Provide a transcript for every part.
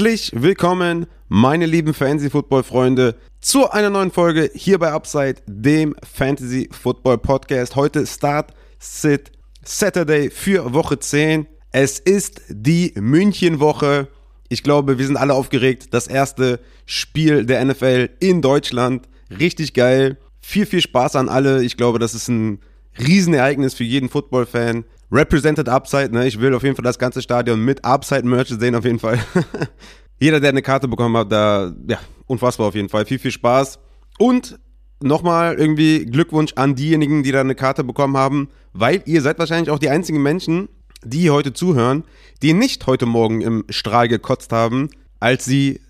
Herzlich willkommen, meine lieben Fantasy-Football-Freunde, zu einer neuen Folge hier bei Upside, dem Fantasy-Football-Podcast. Heute Start, Sit, Saturday für Woche 10. Es ist die München-Woche. Ich glaube, wir sind alle aufgeregt. Das erste Spiel der NFL in Deutschland. Richtig geil. Viel, viel Spaß an alle. Ich glaube, das ist ein Riesenereignis für jeden Football-Fan. Represented Upside, ne? Ich will auf jeden Fall das ganze Stadion mit Upside-Merch sehen, auf jeden Fall. Jeder, der eine Karte bekommen hat, da, ja, unfassbar auf jeden Fall. Viel, viel Spaß. Und nochmal irgendwie Glückwunsch an diejenigen, die da eine Karte bekommen haben, weil ihr seid wahrscheinlich auch die einzigen Menschen, die heute zuhören, die nicht heute Morgen im Strahl gekotzt haben, als sie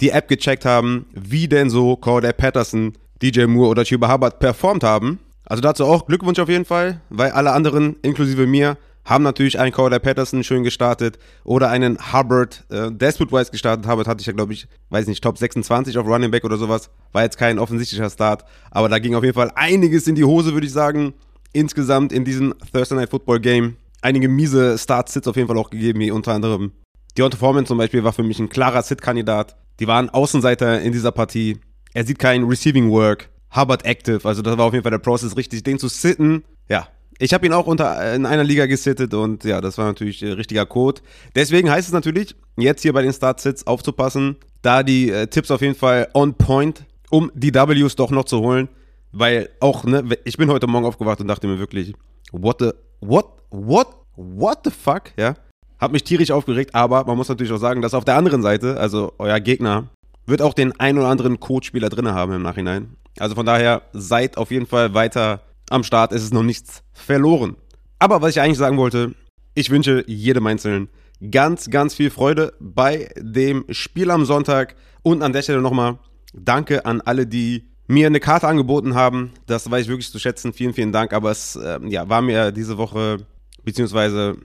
die App gecheckt haben, wie denn so Corday Patterson, DJ Moore oder Chuba Hubbard performt haben. Also dazu auch Glückwunsch auf jeden Fall, weil alle anderen, inklusive mir, haben natürlich einen Corday Patterson schön gestartet oder einen Hubbard, äh, Despot-wise gestartet. Hubbard hatte ich ja, glaube ich, weiß nicht, Top 26 auf Running Back oder sowas. War jetzt kein offensichtlicher Start, aber da ging auf jeden Fall einiges in die Hose, würde ich sagen. Insgesamt in diesem Thursday Night Football Game. Einige miese Start-Sits auf jeden Fall auch gegeben, wie unter anderem Deontay Foreman zum Beispiel war für mich ein klarer Sit-Kandidat. Die waren Außenseiter in dieser Partie. Er sieht kein Receiving Work. Hubbard Active, also das war auf jeden Fall der Prozess richtig, den zu sitten. Ja, ich habe ihn auch unter, in einer Liga gesittet und ja, das war natürlich äh, richtiger Code. Deswegen heißt es natürlich, jetzt hier bei den Start-Sits aufzupassen, da die äh, Tipps auf jeden Fall on point, um die Ws doch noch zu holen. Weil auch, ne, ich bin heute Morgen aufgewacht und dachte mir wirklich, what the, what, what, what the fuck, ja. Hab mich tierisch aufgeregt, aber man muss natürlich auch sagen, dass auf der anderen Seite, also euer Gegner, wird auch den ein oder anderen Codespieler drin haben im Nachhinein. Also von daher seid auf jeden Fall weiter am Start. Es ist noch nichts verloren. Aber was ich eigentlich sagen wollte, ich wünsche jedem Einzelnen ganz, ganz viel Freude bei dem Spiel am Sonntag. Und an der Stelle nochmal Danke an alle, die mir eine Karte angeboten haben. Das weiß ich wirklich zu schätzen. Vielen, vielen Dank. Aber es äh, ja, war mir diese Woche beziehungsweise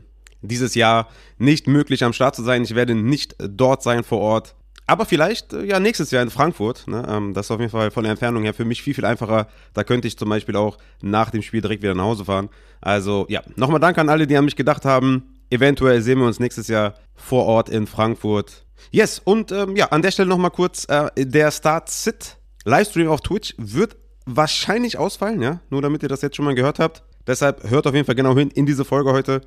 dieses Jahr nicht möglich am Start zu sein. Ich werde nicht dort sein vor Ort. Aber vielleicht äh, ja nächstes Jahr in Frankfurt. Ne? Ähm, das ist auf jeden Fall von der Entfernung her für mich viel, viel einfacher. Da könnte ich zum Beispiel auch nach dem Spiel direkt wieder nach Hause fahren. Also ja, nochmal Dank an alle, die an mich gedacht haben. Eventuell sehen wir uns nächstes Jahr vor Ort in Frankfurt. Yes, und ähm, ja, an der Stelle nochmal kurz, äh, der Start-Sit Livestream auf Twitch wird wahrscheinlich ausfallen, ja, nur damit ihr das jetzt schon mal gehört habt. Deshalb hört auf jeden Fall genau hin in diese Folge heute.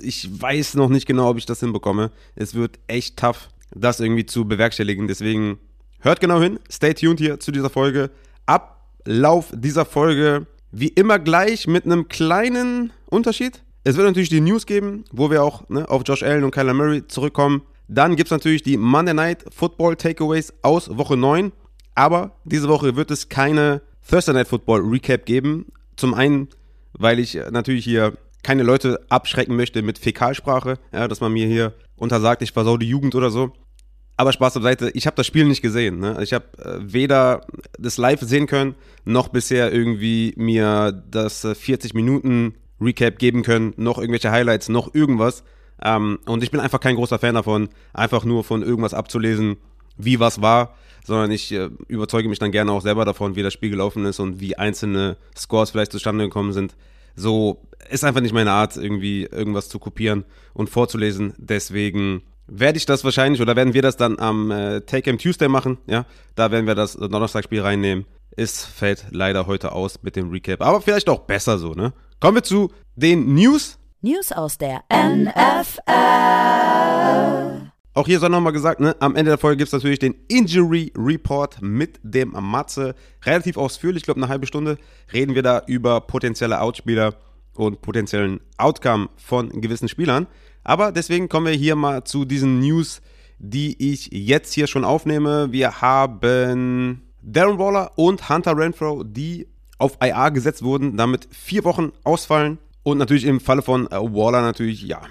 Ich weiß noch nicht genau, ob ich das hinbekomme. Es wird echt tough das irgendwie zu bewerkstelligen. Deswegen hört genau hin, stay tuned hier zu dieser Folge. Ablauf dieser Folge wie immer gleich mit einem kleinen Unterschied. Es wird natürlich die News geben, wo wir auch ne, auf Josh Allen und Kyler Murray zurückkommen. Dann gibt es natürlich die Monday Night Football Takeaways aus Woche 9. Aber diese Woche wird es keine Thursday Night Football Recap geben. Zum einen, weil ich natürlich hier keine Leute abschrecken möchte mit Fäkalsprache, ja, dass man mir hier untersagt, ich versau die Jugend oder so. Aber Spaß auf Seite, ich habe das Spiel nicht gesehen. Ne? Ich habe äh, weder das live sehen können, noch bisher irgendwie mir das äh, 40 Minuten Recap geben können, noch irgendwelche Highlights, noch irgendwas. Ähm, und ich bin einfach kein großer Fan davon, einfach nur von irgendwas abzulesen, wie was war, sondern ich äh, überzeuge mich dann gerne auch selber davon, wie das Spiel gelaufen ist und wie einzelne Scores vielleicht zustande gekommen sind. So ist einfach nicht meine Art, irgendwie irgendwas zu kopieren und vorzulesen. Deswegen werde ich das wahrscheinlich oder werden wir das dann am äh, Take-Em Tuesday machen. Ja, da werden wir das Donnerstagsspiel reinnehmen. Es fällt leider heute aus mit dem Recap, aber vielleicht auch besser so, ne? Kommen wir zu den News. News aus der NFL. Auch hier sei nochmal gesagt, ne, am Ende der Folge gibt es natürlich den Injury Report mit dem Matze. Relativ ausführlich, ich glaube eine halbe Stunde, reden wir da über potenzielle Outspieler und potenziellen Outcome von gewissen Spielern. Aber deswegen kommen wir hier mal zu diesen News, die ich jetzt hier schon aufnehme. Wir haben Darren Waller und Hunter Renfro, die auf IA gesetzt wurden, damit vier Wochen ausfallen. Und natürlich im Falle von Waller natürlich, ja,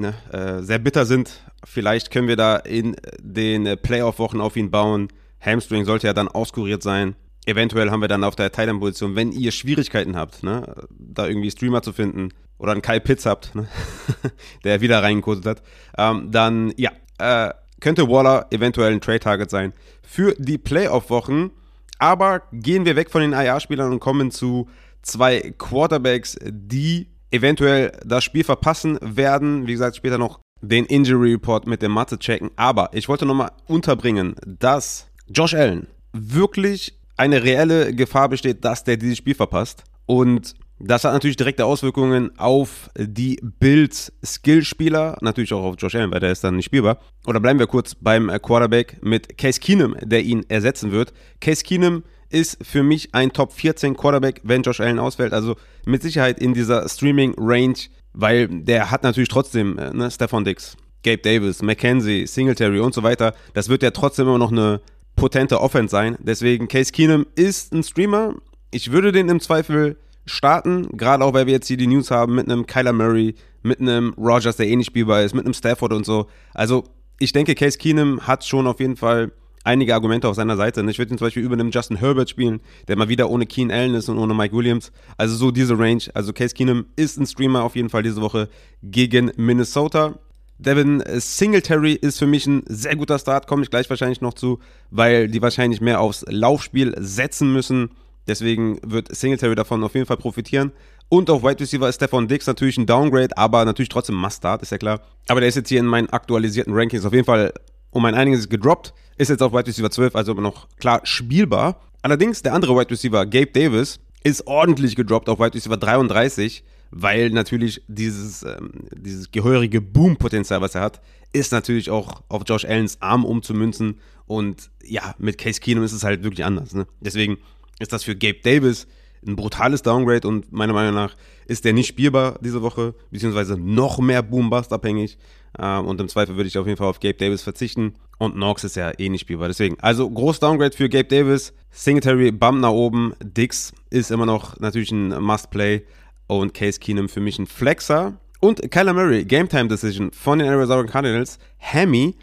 ne, äh, sehr bitter sind. Vielleicht können wir da in den Playoff-Wochen auf ihn bauen. Hamstring sollte ja dann auskuriert sein. Eventuell haben wir dann auf der Thailand-Position, wenn ihr Schwierigkeiten habt, ne, da irgendwie Streamer zu finden oder einen Kyle Pitts habt, ne, der wieder reingekotet hat, ähm, dann ja, äh, könnte Waller eventuell ein Trade-Target sein für die Playoff-Wochen. Aber gehen wir weg von den IA-Spielern und kommen zu zwei Quarterbacks, die eventuell das Spiel verpassen werden. Wie gesagt, später noch den Injury Report mit dem Mathe checken. Aber ich wollte nochmal unterbringen, dass Josh Allen wirklich eine reelle Gefahr besteht, dass der dieses Spiel verpasst. Und das hat natürlich direkte Auswirkungen auf die Bills Skillspieler, natürlich auch auf Josh Allen, weil der ist dann nicht spielbar. Oder bleiben wir kurz beim Quarterback mit Case Keenum, der ihn ersetzen wird. Case Keenum ist für mich ein Top 14 Quarterback, wenn Josh Allen ausfällt. Also mit Sicherheit in dieser Streaming Range, weil der hat natürlich trotzdem äh, ne, Stefan Dix, Gabe Davis, McKenzie, Singletary und so weiter. Das wird ja trotzdem immer noch eine potente Offense sein. Deswegen Case Keenum ist ein Streamer. Ich würde den im Zweifel starten, gerade auch weil wir jetzt hier die News haben mit einem Kyler Murray, mit einem Rogers, der eh nicht spielbar ist, mit einem Stafford und so. Also ich denke, Case Keenum hat schon auf jeden Fall einige Argumente auf seiner Seite. Ich würde ihn zum Beispiel über einem Justin Herbert spielen, der mal wieder ohne Keen Allen ist und ohne Mike Williams. Also so diese Range. Also Case Keenum ist ein Streamer auf jeden Fall diese Woche gegen Minnesota. Devin Singletary ist für mich ein sehr guter Start, komme ich gleich wahrscheinlich noch zu, weil die wahrscheinlich mehr aufs Laufspiel setzen müssen. Deswegen wird Singletary davon auf jeden Fall profitieren. Und auf Wide Receiver ist Stefan Dix natürlich ein Downgrade, aber natürlich trotzdem Must-Start, ist ja klar. Aber der ist jetzt hier in meinen aktualisierten Rankings auf jeden Fall um ein einiges gedroppt. Ist jetzt auf Wide Receiver 12, also immer noch klar spielbar. Allerdings der andere Wide Receiver, Gabe Davis, ist ordentlich gedroppt auf Wide Receiver 33, weil natürlich dieses, ähm, dieses gehörige Boom-Potenzial, was er hat, ist natürlich auch auf Josh Allens Arm umzumünzen. Und ja, mit Case Keenum ist es halt wirklich anders. Ne? Deswegen ist das für Gabe Davis ein brutales Downgrade und meiner Meinung nach ist der nicht spielbar diese Woche, beziehungsweise noch mehr Boom-Bust abhängig. Ähm, und im Zweifel würde ich auf jeden Fall auf Gabe Davis verzichten. Und Knox ist ja eh nicht spielbar. Deswegen, also groß Downgrade für Gabe Davis. Singletary Bump nach oben. Dix ist immer noch natürlich ein Must-Play. Und Case Keenum für mich ein Flexer. Und Kyler Murray, Game Time Decision von den Arizona Cardinals. Hammy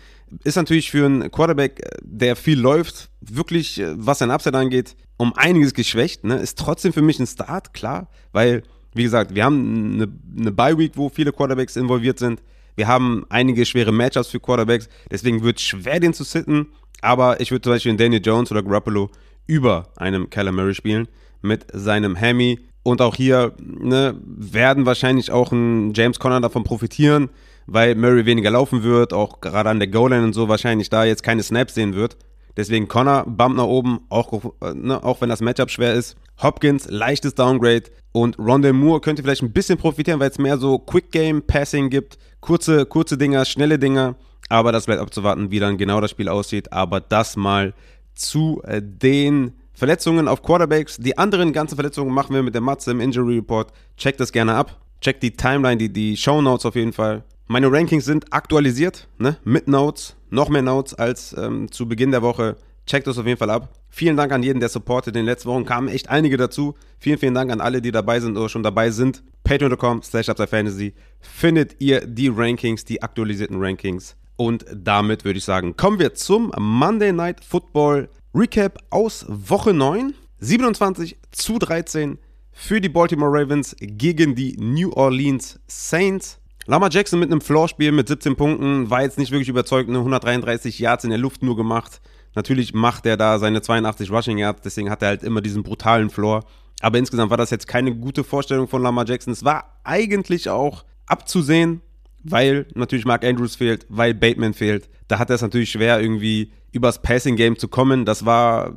ist natürlich für einen Quarterback, der viel läuft, wirklich, äh, was sein Upside angeht, um einiges geschwächt. Ne? Ist trotzdem für mich ein Start, klar, weil, wie gesagt, wir haben eine, eine Bye-Week, wo viele Quarterbacks involviert sind. Wir haben einige schwere Matchups für Quarterbacks, deswegen wird es schwer, den zu sitten. Aber ich würde zum Beispiel Daniel Jones oder Garoppolo über einem Kyler Murray spielen mit seinem Hammy. Und auch hier ne, werden wahrscheinlich auch ein James Conner davon profitieren, weil Murray weniger laufen wird, auch gerade an der Goal-Line und so wahrscheinlich da jetzt keine Snaps sehen wird. Deswegen Connor, Bump nach oben, auch, ne, auch wenn das Matchup schwer ist. Hopkins, leichtes Downgrade. Und Rondell Moore könnte vielleicht ein bisschen profitieren, weil es mehr so Quick Game Passing gibt. Kurze, kurze Dinger, schnelle Dinger. Aber das bleibt abzuwarten, wie dann genau das Spiel aussieht. Aber das mal zu äh, den Verletzungen auf Quarterbacks. Die anderen ganzen Verletzungen machen wir mit der Matze im Injury Report. Checkt das gerne ab. Checkt die Timeline, die, die Show Notes auf jeden Fall. Meine Rankings sind aktualisiert, ne? mit Notes, noch mehr Notes als ähm, zu Beginn der Woche. Checkt das auf jeden Fall ab. Vielen Dank an jeden, der supportet. In den letzten Wochen kamen echt einige dazu. Vielen, vielen Dank an alle, die dabei sind oder schon dabei sind. Patreon.com slash Fantasy findet ihr die Rankings, die aktualisierten Rankings. Und damit würde ich sagen, kommen wir zum Monday Night Football Recap aus Woche 9. 27 zu 13 für die Baltimore Ravens gegen die New Orleans Saints. Lama Jackson mit einem Floorspiel mit 17 Punkten war jetzt nicht wirklich überzeugend, 133 Yards in der Luft nur gemacht. Natürlich macht er da seine 82 Rushing Yards, deswegen hat er halt immer diesen brutalen Floor. Aber insgesamt war das jetzt keine gute Vorstellung von Lama Jackson. Es war eigentlich auch abzusehen, weil natürlich Mark Andrews fehlt, weil Bateman fehlt. Da hat er es natürlich schwer, irgendwie übers Passing Game zu kommen. Das war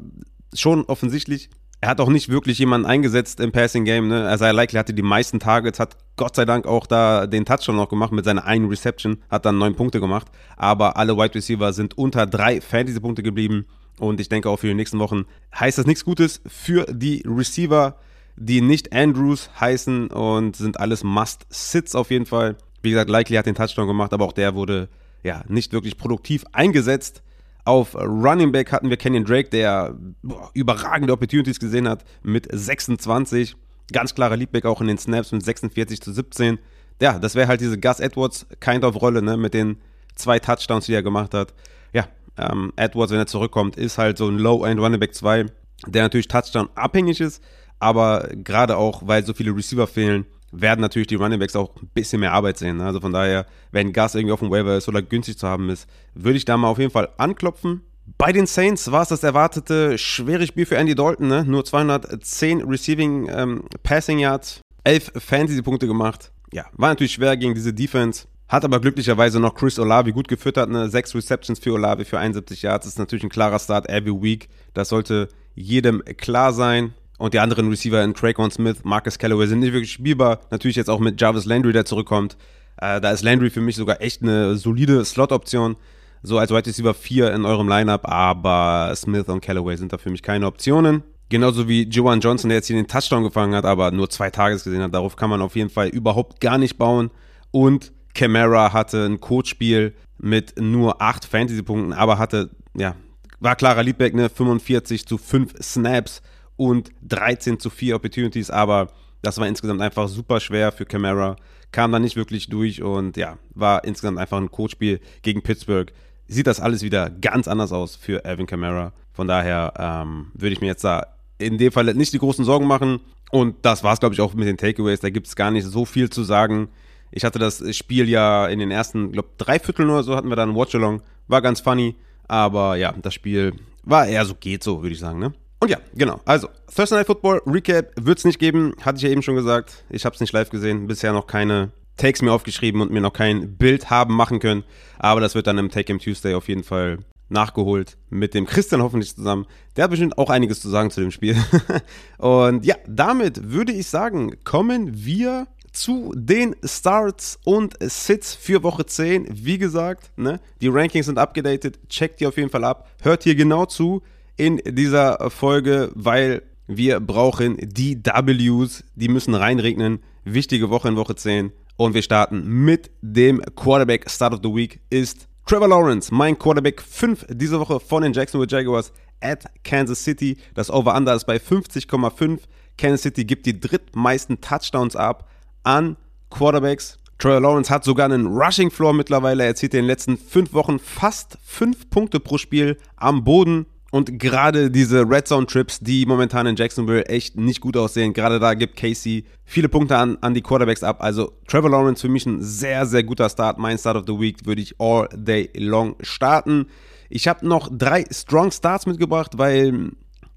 schon offensichtlich er hat auch nicht wirklich jemanden eingesetzt im Passing Game. Ne? Also er likely hatte die meisten Targets, hat Gott sei Dank auch da den Touchdown noch gemacht mit seiner einen Reception, hat dann neun Punkte gemacht. Aber alle Wide Receiver sind unter drei Fantasy-Punkte geblieben. Und ich denke auch für die nächsten Wochen heißt das nichts Gutes für die Receiver, die nicht Andrews heißen und sind alles Must-Sits auf jeden Fall. Wie gesagt, Likely hat den Touchdown gemacht, aber auch der wurde ja nicht wirklich produktiv eingesetzt. Auf Running Back hatten wir Kenyon Drake, der boah, überragende Opportunities gesehen hat mit 26. Ganz klarer Leadback auch in den Snaps mit 46 zu 17. Ja, das wäre halt diese Gus Edwards kind of Rolle, ne, mit den zwei Touchdowns, die er gemacht hat. Ja, ähm, Edwards, wenn er zurückkommt, ist halt so ein Low-End Running Back 2, der natürlich Touchdown abhängig ist, aber gerade auch, weil so viele Receiver fehlen, werden natürlich die Running Backs auch ein bisschen mehr Arbeit sehen. Ne? Also von daher, wenn Gas irgendwie auf dem Waiver ist oder günstig zu haben ist, würde ich da mal auf jeden Fall anklopfen. Bei den Saints war es das erwartete schwere Spiel für Andy Dalton. Ne? Nur 210 Receiving ähm, Passing Yards, 11 Fantasy-Punkte gemacht. Ja, war natürlich schwer gegen diese Defense. Hat aber glücklicherweise noch Chris Olavi gut gefüttert, ne? Sechs Receptions für Olavi für 71 Yards. Das ist natürlich ein klarer Start every week. Das sollte jedem klar sein. Und die anderen Receiver in Traquan Smith, Marcus Callaway sind nicht wirklich spielbar. Natürlich jetzt auch mit Jarvis Landry, der zurückkommt. Äh, da ist Landry für mich sogar echt eine solide Slot-Option. So als Wide Receiver 4 in eurem Lineup, aber Smith und Callaway sind da für mich keine Optionen. Genauso wie Joan Johnson, der jetzt hier den Touchdown gefangen hat, aber nur zwei Tages gesehen hat. Darauf kann man auf jeden Fall überhaupt gar nicht bauen. Und Camara hatte ein Codespiel mit nur 8 Fantasy-Punkten, aber hatte, ja, war klarer Leadback, ne? 45 zu 5 Snaps und 13 zu 4 Opportunities, aber das war insgesamt einfach super schwer für Camara. Kam da nicht wirklich durch und ja, war insgesamt einfach ein Codespiel gegen Pittsburgh. Sieht das alles wieder ganz anders aus für Alvin Camara. Von daher ähm, würde ich mir jetzt da in dem Fall nicht die großen Sorgen machen. Und das war es, glaube ich, auch mit den Takeaways. Da gibt es gar nicht so viel zu sagen. Ich hatte das Spiel ja in den ersten, glaube drei Vierteln oder so hatten wir dann Watchalong. War ganz funny, aber ja, das Spiel war eher so geht so, würde ich sagen, ne? Und ja, genau. Also, Thursday Night Football Recap wird es nicht geben, hatte ich ja eben schon gesagt. Ich habe es nicht live gesehen, bisher noch keine Takes mir aufgeschrieben und mir noch kein Bild haben machen können. Aber das wird dann im Take Game Tuesday auf jeden Fall nachgeholt mit dem Christian hoffentlich zusammen. Der hat bestimmt auch einiges zu sagen zu dem Spiel. und ja, damit würde ich sagen, kommen wir zu den Starts und Sits für Woche 10. Wie gesagt, ne, die Rankings sind abgedatet. Checkt die auf jeden Fall ab. Hört hier genau zu in dieser Folge, weil wir brauchen die Ws. Die müssen reinregnen. Wichtige Woche in Woche 10. Und wir starten mit dem Quarterback Start of the Week ist Trevor Lawrence, mein Quarterback 5 diese Woche von den Jacksonville Jaguars at Kansas City. Das Over-Under ist bei 50,5. Kansas City gibt die drittmeisten Touchdowns ab an Quarterbacks. Trevor Lawrence hat sogar einen Rushing Floor mittlerweile. Er zieht in den letzten fünf Wochen fast fünf Punkte pro Spiel am Boden. Und gerade diese Red Zone Trips, die momentan in Jacksonville echt nicht gut aussehen, gerade da gibt Casey viele Punkte an, an die Quarterbacks ab. Also Trevor Lawrence für mich ein sehr, sehr guter Start. Mein Start of the Week würde ich all day long starten. Ich habe noch drei Strong Starts mitgebracht, weil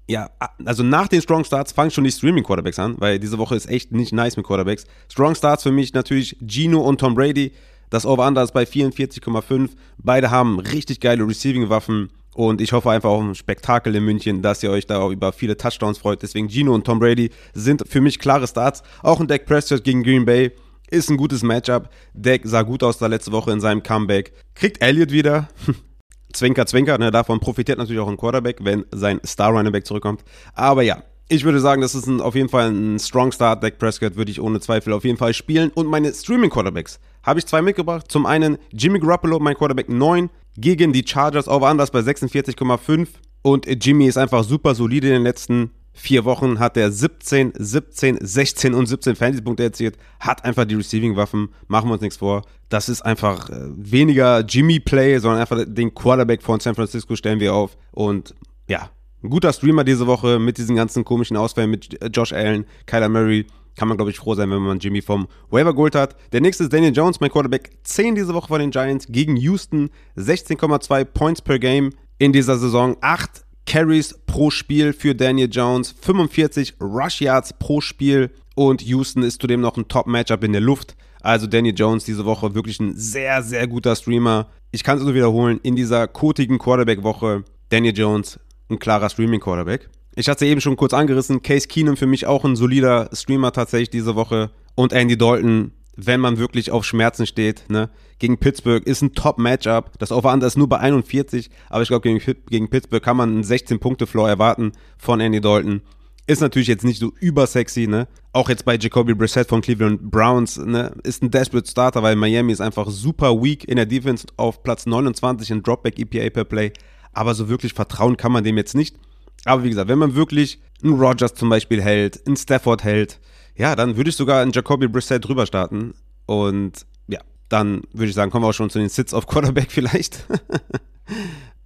ja, also nach den Strong Starts fangen schon die Streaming Quarterbacks an, weil diese Woche ist echt nicht nice mit Quarterbacks. Strong Starts für mich natürlich Gino und Tom Brady. Das Over-Under ist bei 44,5. Beide haben richtig geile Receiving-Waffen und ich hoffe einfach auf ein Spektakel in München, dass ihr euch da über viele Touchdowns freut. Deswegen Gino und Tom Brady sind für mich klare Starts. Auch ein Dak Prescott gegen Green Bay ist ein gutes Matchup. Dak sah gut aus da letzte Woche in seinem Comeback. Kriegt Elliott wieder. Zwinker, Zwinker, ne, davon profitiert natürlich auch ein Quarterback, wenn sein Star Running Back zurückkommt. Aber ja, ich würde sagen, das ist ein, auf jeden Fall ein Strong Start. Dak Prescott würde ich ohne Zweifel auf jeden Fall spielen. Und meine Streaming Quarterbacks habe ich zwei mitgebracht. Zum einen Jimmy Garoppolo, mein Quarterback 9, gegen die Chargers over anders bei 46,5. Und Jimmy ist einfach super solide in den letzten vier Wochen hat er 17, 17, 16 und 17 Fantasy-Punkte erzielt, hat einfach die Receiving-Waffen, machen wir uns nichts vor. Das ist einfach äh, weniger Jimmy-Play, sondern einfach den Quarterback von San Francisco stellen wir auf. Und ja, ein guter Streamer diese Woche mit diesen ganzen komischen Ausfällen mit Josh Allen, Kyler Murray. Kann man, glaube ich, froh sein, wenn man Jimmy vom Waiver geholt hat. Der nächste ist Daniel Jones, mein Quarterback. 10 diese Woche von den Giants gegen Houston. 16,2 Points per Game in dieser Saison. 8 Carries pro Spiel für Daniel Jones, 45 Rush Yards pro Spiel und Houston ist zudem noch ein Top-Matchup in der Luft. Also Daniel Jones diese Woche wirklich ein sehr, sehr guter Streamer. Ich kann es nur wiederholen, in dieser kotigen Quarterback-Woche Daniel Jones ein klarer Streaming-Quarterback. Ich hatte eben schon kurz angerissen, Case Keenum für mich auch ein solider Streamer tatsächlich diese Woche und Andy Dalton wenn man wirklich auf Schmerzen steht, ne? Gegen Pittsburgh ist ein Top-Matchup. Das Over-Under ist nur bei 41, aber ich glaube, gegen, gegen Pittsburgh kann man einen 16-Punkte-Floor erwarten von Andy Dalton. Ist natürlich jetzt nicht so übersexy, ne? Auch jetzt bei Jacoby Brissett von Cleveland Browns, ne? Ist ein Desperate Starter, weil Miami ist einfach super weak in der Defense auf Platz 29 in Dropback EPA per Play. Aber so wirklich vertrauen kann man dem jetzt nicht. Aber wie gesagt, wenn man wirklich einen Rogers zum Beispiel hält, einen Stafford hält, ja, dann würde ich sogar in Jacoby Brissett drüber starten. Und ja, dann würde ich sagen, kommen wir auch schon zu den Sits auf Quarterback vielleicht.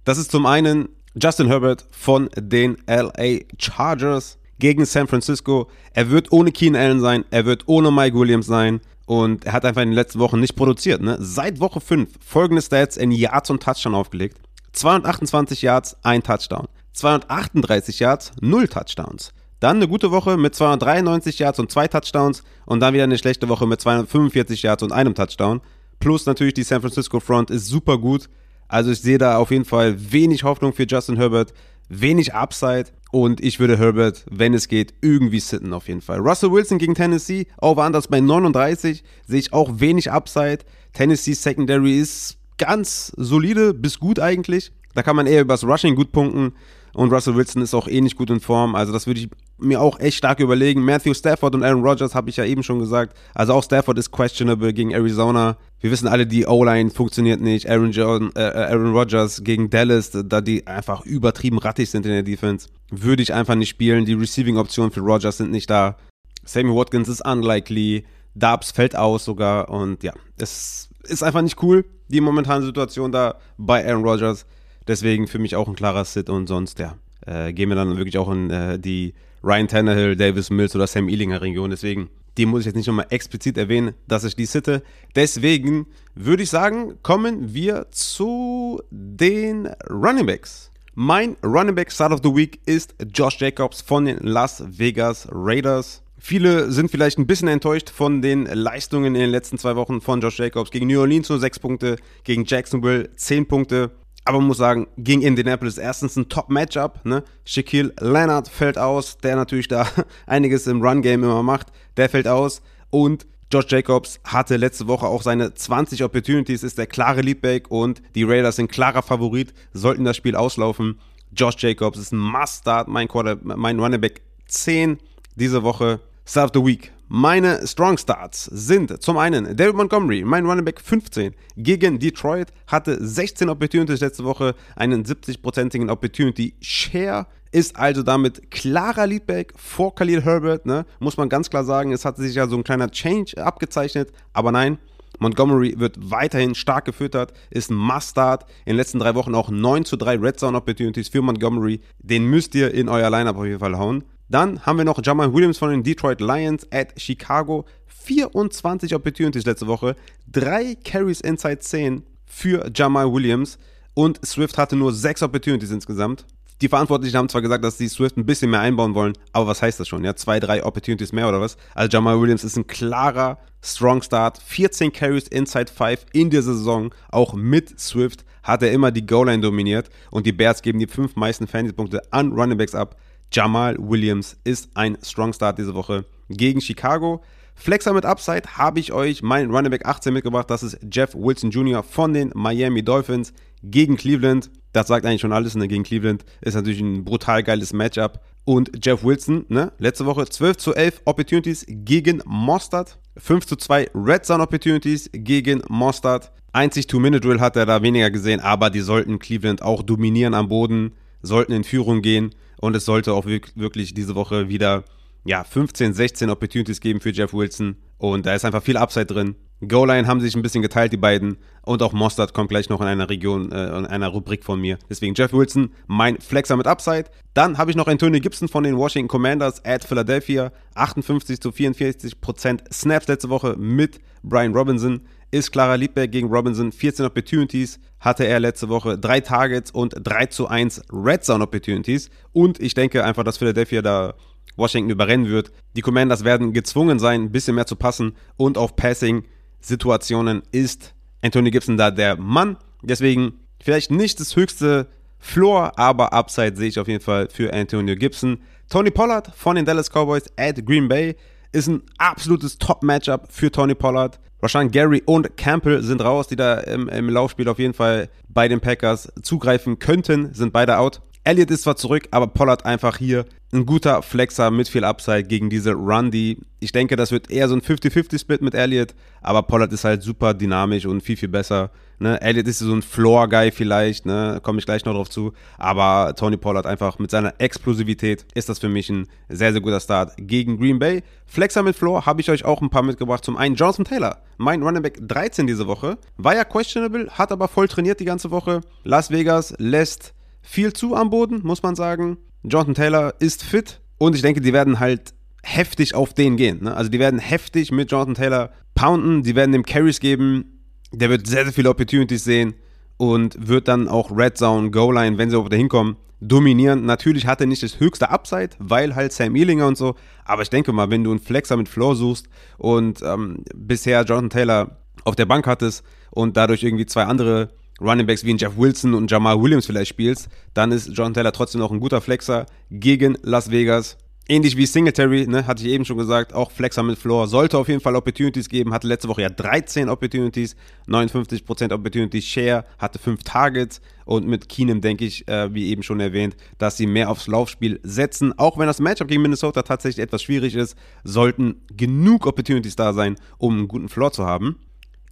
das ist zum einen Justin Herbert von den LA Chargers gegen San Francisco. Er wird ohne Keen Allen sein, er wird ohne Mike Williams sein. Und er hat einfach in den letzten Wochen nicht produziert. Ne? Seit Woche 5 folgende Stats in Yards und Touchdown aufgelegt. 228 Yards, ein Touchdown. 238 Yards, 0 Touchdowns. Dann eine gute Woche mit 293 Yards und zwei Touchdowns und dann wieder eine schlechte Woche mit 245 Yards und einem Touchdown. Plus natürlich die San Francisco Front ist super gut. Also ich sehe da auf jeden Fall wenig Hoffnung für Justin Herbert, wenig Upside und ich würde Herbert, wenn es geht, irgendwie sitten auf jeden Fall. Russell Wilson gegen Tennessee, over anders bei 39, sehe ich auch wenig Upside. Tennessee Secondary ist ganz solide bis gut eigentlich. Da kann man eher übers Rushing gut punkten. Und Russell Wilson ist auch eh nicht gut in Form. Also das würde ich mir auch echt stark überlegen. Matthew Stafford und Aaron Rodgers habe ich ja eben schon gesagt. Also auch Stafford ist questionable gegen Arizona. Wir wissen alle, die O-Line funktioniert nicht. Aaron, Jordan, äh, Aaron Rodgers gegen Dallas, da die einfach übertrieben rattig sind in der Defense, würde ich einfach nicht spielen. Die Receiving-Optionen für Rodgers sind nicht da. Sammy Watkins ist unlikely. Dubs fällt aus sogar. Und ja, es ist einfach nicht cool, die momentane Situation da bei Aaron Rodgers. Deswegen für mich auch ein klarer Sit und sonst, ja, äh, gehen wir dann wirklich auch in äh, die Ryan Tannehill, Davis Mills oder Sam Ealinger Region. Deswegen, die muss ich jetzt nicht nochmal explizit erwähnen, dass ich die sitte. Deswegen würde ich sagen, kommen wir zu den Running Backs. Mein Running Back Start of the Week ist Josh Jacobs von den Las Vegas Raiders. Viele sind vielleicht ein bisschen enttäuscht von den Leistungen in den letzten zwei Wochen von Josh Jacobs. Gegen New Orleans nur 6 Punkte, gegen Jacksonville 10 Punkte. Aber man muss sagen, gegen Indianapolis erstens ein Top-Matchup. Ne? Shaquille Leonard fällt aus, der natürlich da einiges im Run-Game immer macht. Der fällt aus. Und Josh Jacobs hatte letzte Woche auch seine 20 Opportunities, ist der klare Leadback und die Raiders sind klarer Favorit, sollten das Spiel auslaufen. Josh Jacobs ist ein Must-Start, mein, Quarter, mein Running Back 10 diese Woche. Start of the Week. Meine Strong Starts sind zum einen David Montgomery, mein Running Back 15 gegen Detroit, hatte 16 Opportunities letzte Woche, einen 70-prozentigen Opportunity Share, ist also damit klarer Leadback vor Khalil Herbert, ne? muss man ganz klar sagen. Es hatte sich ja so ein kleiner Change abgezeichnet, aber nein, Montgomery wird weiterhin stark gefüttert, ist ein Must-Start. In den letzten drei Wochen auch 9 zu 3 Red Zone Opportunities für Montgomery. Den müsst ihr in euer Lineup auf jeden Fall hauen. Dann haben wir noch Jamal Williams von den Detroit Lions at Chicago. 24 Opportunities letzte Woche. Drei Carries inside 10 für Jamal Williams. Und Swift hatte nur 6 Opportunities insgesamt. Die Verantwortlichen haben zwar gesagt, dass sie Swift ein bisschen mehr einbauen wollen, aber was heißt das schon? Ja, zwei, drei Opportunities mehr oder was? Also Jamal Williams ist ein klarer Strong Start. 14 Carries inside 5 in der Saison. Auch mit Swift hat er immer die Goal-Line dominiert und die Bears geben die fünf meisten Fantasy-Punkte an Running Backs ab. Jamal Williams ist ein Strong Start diese Woche gegen Chicago. Flexer mit Upside habe ich euch mein Running Back 18 mitgebracht. Das ist Jeff Wilson Jr. von den Miami Dolphins gegen Cleveland. Das sagt eigentlich schon alles. Ne? Gegen Cleveland ist natürlich ein brutal geiles Matchup. Und Jeff Wilson, ne? letzte Woche 12 zu 11 Opportunities gegen Mostard. 5 zu 2 Red Zone Opportunities gegen Mostard. Einzig Two-Minute-Drill hat er da weniger gesehen, aber die sollten Cleveland auch dominieren am Boden, sollten in Führung gehen. Und es sollte auch wirklich diese Woche wieder ja, 15, 16 Opportunities geben für Jeff Wilson. Und da ist einfach viel Upside drin. Goal-Line haben sich ein bisschen geteilt, die beiden. Und auch Mostert kommt gleich noch in einer Region, äh, in einer Rubrik von mir. Deswegen Jeff Wilson, mein Flexer mit Upside. Dann habe ich noch Antonio Gibson von den Washington Commanders at Philadelphia. 58 zu 44 Prozent Snaps letzte Woche mit Brian Robinson. Ist klarer Leadback gegen Robinson. 14 Opportunities hatte er letzte Woche. Drei Targets und 3 zu 1 Red Zone Opportunities. Und ich denke einfach, dass Philadelphia da Washington überrennen wird. Die Commanders werden gezwungen sein, ein bisschen mehr zu passen und auf Passing Situationen ist Anthony Gibson da der Mann. Deswegen vielleicht nicht das höchste Floor, aber Upside sehe ich auf jeden Fall für Antonio Gibson. Tony Pollard von den Dallas Cowboys at Green Bay ist ein absolutes Top-Matchup für Tony Pollard. Wahrscheinlich Gary und Campbell sind raus, die da im, im Laufspiel auf jeden Fall bei den Packers zugreifen könnten, sind beide out. Elliott ist zwar zurück, aber Pollard einfach hier ein guter Flexer mit viel Upside gegen diese Run, die ich denke, das wird eher so ein 50-50-Split mit Elliott, aber Pollard ist halt super dynamisch und viel, viel besser. Ne? Elliott ist so ein Floor-Guy vielleicht, ne? komme ich gleich noch drauf zu, aber Tony Pollard einfach mit seiner Explosivität ist das für mich ein sehr, sehr guter Start gegen Green Bay. Flexer mit Floor habe ich euch auch ein paar mitgebracht. Zum einen Jonathan Taylor, mein Running Back 13 diese Woche, war ja questionable, hat aber voll trainiert die ganze Woche. Las Vegas lässt viel zu am Boden, muss man sagen. Jonathan Taylor ist fit und ich denke, die werden halt heftig auf den gehen. Ne? Also die werden heftig mit Jonathan Taylor pounden, die werden dem Carries geben, der wird sehr, sehr viele Opportunities sehen und wird dann auch Red Zone, Goal Line, wenn sie auf der hinkommen, dominieren. Natürlich hat er nicht das höchste Upside, weil halt Sam Ealinger und so, aber ich denke mal, wenn du einen Flexer mit Floor suchst und ähm, bisher Jonathan Taylor auf der Bank hattest und dadurch irgendwie zwei andere Running Backs wie Jeff Wilson und Jamal Williams vielleicht spielst, dann ist John Taylor trotzdem noch ein guter Flexer gegen Las Vegas. Ähnlich wie Singletary, ne, hatte ich eben schon gesagt, auch Flexer mit Floor. Sollte auf jeden Fall Opportunities geben. Hatte letzte Woche ja 13 Opportunities, 59% Opportunity Share, hatte 5 Targets. Und mit Keenum denke ich, äh, wie eben schon erwähnt, dass sie mehr aufs Laufspiel setzen. Auch wenn das Matchup gegen Minnesota tatsächlich etwas schwierig ist, sollten genug Opportunities da sein, um einen guten Floor zu haben.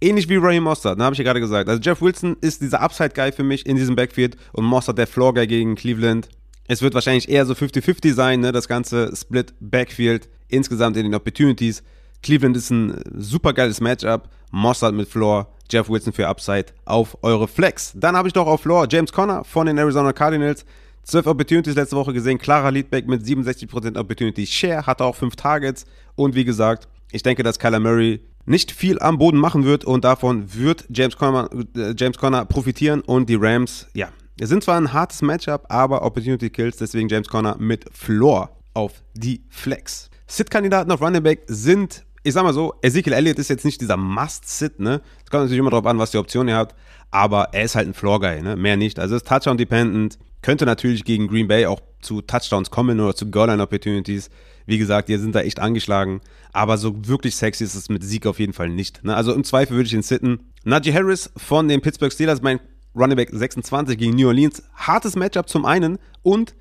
Ähnlich wie Raheem Mostert, ne, habe ich ja gerade gesagt. Also Jeff Wilson ist dieser Upside-Guy für mich in diesem Backfield und Mostert der Floor-Guy gegen Cleveland. Es wird wahrscheinlich eher so 50-50 sein, ne, das ganze Split Backfield insgesamt in den Opportunities. Cleveland ist ein super geiles Matchup. Mossad mit Floor, Jeff Wilson für Upside auf eure Flex. Dann habe ich doch auf Floor James Conner von den Arizona Cardinals. 12 Opportunities letzte Woche gesehen. Klarer Leadback mit 67% Opportunity Share. Hatte auch 5 Targets. Und wie gesagt, ich denke, dass Kyler Murray nicht viel am Boden machen wird und davon wird James Conner, äh, James Conner profitieren und die Rams, ja, sind zwar ein hartes Matchup, aber Opportunity Kills, deswegen James Conner mit Floor auf die Flex. Sit-Kandidaten auf Running Back sind, ich sag mal so, Ezekiel Elliott ist jetzt nicht dieser Must-Sit, ne? Es kommt natürlich immer darauf an, was die Option ihr habt, aber er ist halt ein Floor-Guy, ne? Mehr nicht. Also ist Touchdown-dependent, könnte natürlich gegen Green Bay auch zu Touchdowns kommen oder zu Goal-Line-Opportunities. Wie gesagt, die sind da echt angeschlagen. Aber so wirklich sexy ist es mit Sieg auf jeden Fall nicht. Ne? Also im Zweifel würde ich ihn sitten. Najee Harris von den Pittsburgh Steelers, mein Running Back 26 gegen New Orleans. Hartes Matchup zum einen und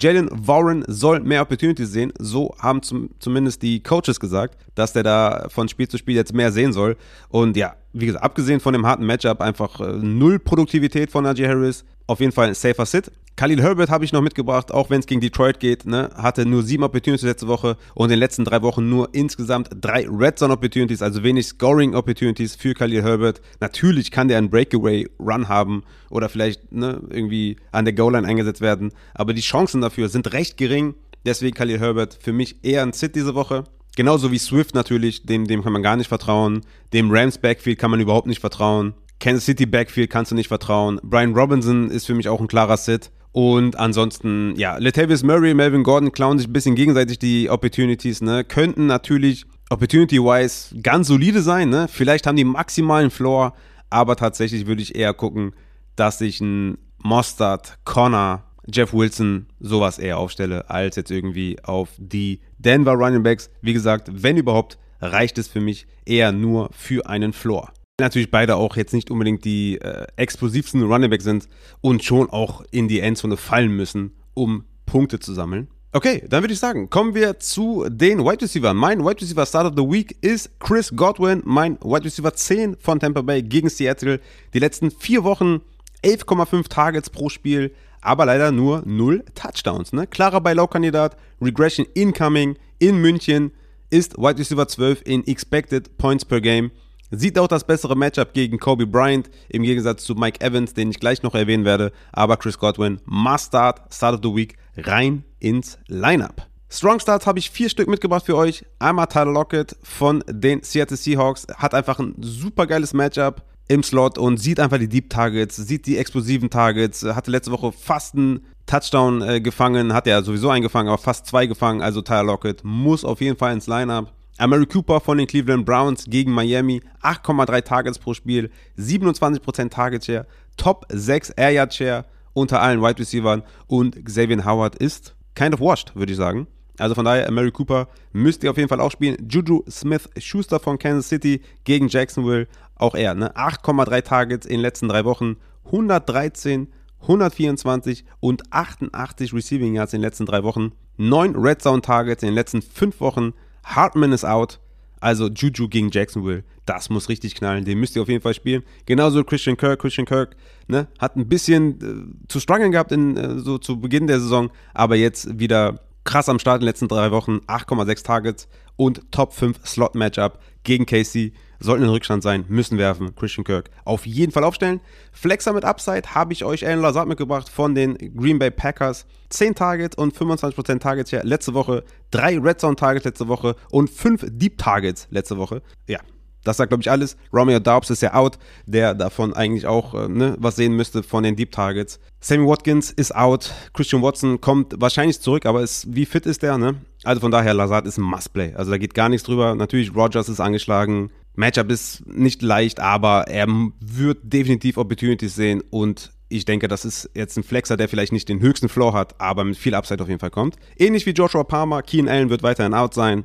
Jalen Warren soll mehr Opportunities sehen. So haben zum, zumindest die Coaches gesagt, dass der da von Spiel zu Spiel jetzt mehr sehen soll. Und ja, wie gesagt, abgesehen von dem harten Matchup, einfach äh, null Produktivität von Najee Harris. Auf jeden Fall ein safer Sit. Khalil Herbert habe ich noch mitgebracht, auch wenn es gegen Detroit geht. Ne? Hatte nur sieben Opportunities letzte Woche und in den letzten drei Wochen nur insgesamt drei Red Zone Opportunities, also wenig Scoring Opportunities für Khalil Herbert. Natürlich kann der einen Breakaway Run haben oder vielleicht ne, irgendwie an der Goal Line eingesetzt werden, aber die Chancen dafür sind recht gering. Deswegen Khalil Herbert für mich eher ein Sit diese Woche. Genauso wie Swift natürlich, dem, dem kann man gar nicht vertrauen. Dem Rams Backfield kann man überhaupt nicht vertrauen. Kansas City Backfield kannst du nicht vertrauen. Brian Robinson ist für mich auch ein klarer Sit. Und ansonsten, ja, Latavius Murray, Melvin Gordon klauen sich ein bisschen gegenseitig die Opportunities, ne? Könnten natürlich Opportunity-wise ganz solide sein, ne? Vielleicht haben die maximalen Floor, aber tatsächlich würde ich eher gucken, dass ich ein Mostard, Connor, Jeff Wilson sowas eher aufstelle, als jetzt irgendwie auf die Denver Running Backs. Wie gesagt, wenn überhaupt, reicht es für mich eher nur für einen Floor natürlich beide auch jetzt nicht unbedingt die äh, explosivsten Runningbacks sind und schon auch in die Endzone fallen müssen, um Punkte zu sammeln. Okay, dann würde ich sagen, kommen wir zu den Wide Receiver. Mein Wide Receiver Start of the Week ist Chris Godwin, mein Wide Receiver 10 von Tampa Bay gegen Seattle. Die letzten vier Wochen 11,5 Targets pro Spiel, aber leider nur 0 Touchdowns. Ne? Klarer bei Low-Kandidat, Regression incoming in München, ist Wide Receiver 12 in Expected Points per Game. Sieht auch das bessere Matchup gegen Kobe Bryant im Gegensatz zu Mike Evans, den ich gleich noch erwähnen werde. Aber Chris Godwin, must start, Start of the Week, rein ins Lineup. Strong Starts habe ich vier Stück mitgebracht für euch. Einmal Tyler Lockett von den Seattle Seahawks. Hat einfach ein super geiles Matchup im Slot und sieht einfach die Deep Targets, sieht die explosiven Targets. Hatte letzte Woche fast einen Touchdown äh, gefangen, hat er sowieso eingefangen, aber fast zwei gefangen. Also Tyler Lockett muss auf jeden Fall ins Lineup. Amari Cooper von den Cleveland Browns gegen Miami, 8,3 Targets pro Spiel, 27% Target Share, Top 6 Air Yard Share unter allen Wide Receivers und Xavier Howard ist kind of washed, würde ich sagen. Also von daher, Amari Cooper müsst ihr auf jeden Fall auch spielen. Juju Smith-Schuster von Kansas City gegen Jacksonville, auch er, ne? 8,3 Targets in den letzten drei Wochen, 113, 124 und 88 Receiving Yards in den letzten drei Wochen, 9 Red Zone Targets in den letzten fünf Wochen, Hartman ist out. Also Juju gegen Jacksonville, das muss richtig knallen. Den müsst ihr auf jeden Fall spielen. Genauso Christian Kirk. Christian Kirk ne, hat ein bisschen äh, zu strugglen gehabt in, äh, so zu Beginn der Saison, aber jetzt wieder krass am Start in den letzten drei Wochen. 8,6 Targets und Top 5 Slot Matchup gegen Casey sollten in Rückstand sein, müssen werfen. Christian Kirk auf jeden Fall aufstellen. Flexer mit Upside habe ich euch Alan Lazard mitgebracht von den Green Bay Packers. 10 Targets und 25% Targets ja letzte Woche. 3 Red Zone Targets letzte Woche und 5 Deep Targets letzte Woche. Ja, das sagt, glaube ich, alles. Romeo Daubs ist ja out, der davon eigentlich auch äh, ne, was sehen müsste von den Deep Targets. Sammy Watkins ist out. Christian Watson kommt wahrscheinlich zurück, aber ist, wie fit ist der? Ne? Also von daher, Lazard ist ein Must-Play. Also da geht gar nichts drüber. Natürlich, Rogers ist angeschlagen. Matchup ist nicht leicht, aber er wird definitiv Opportunities sehen und ich denke, das ist jetzt ein Flexer, der vielleicht nicht den höchsten Floor hat, aber mit viel Upside auf jeden Fall kommt. Ähnlich wie Joshua Palmer, Keen Allen wird weiterhin out sein.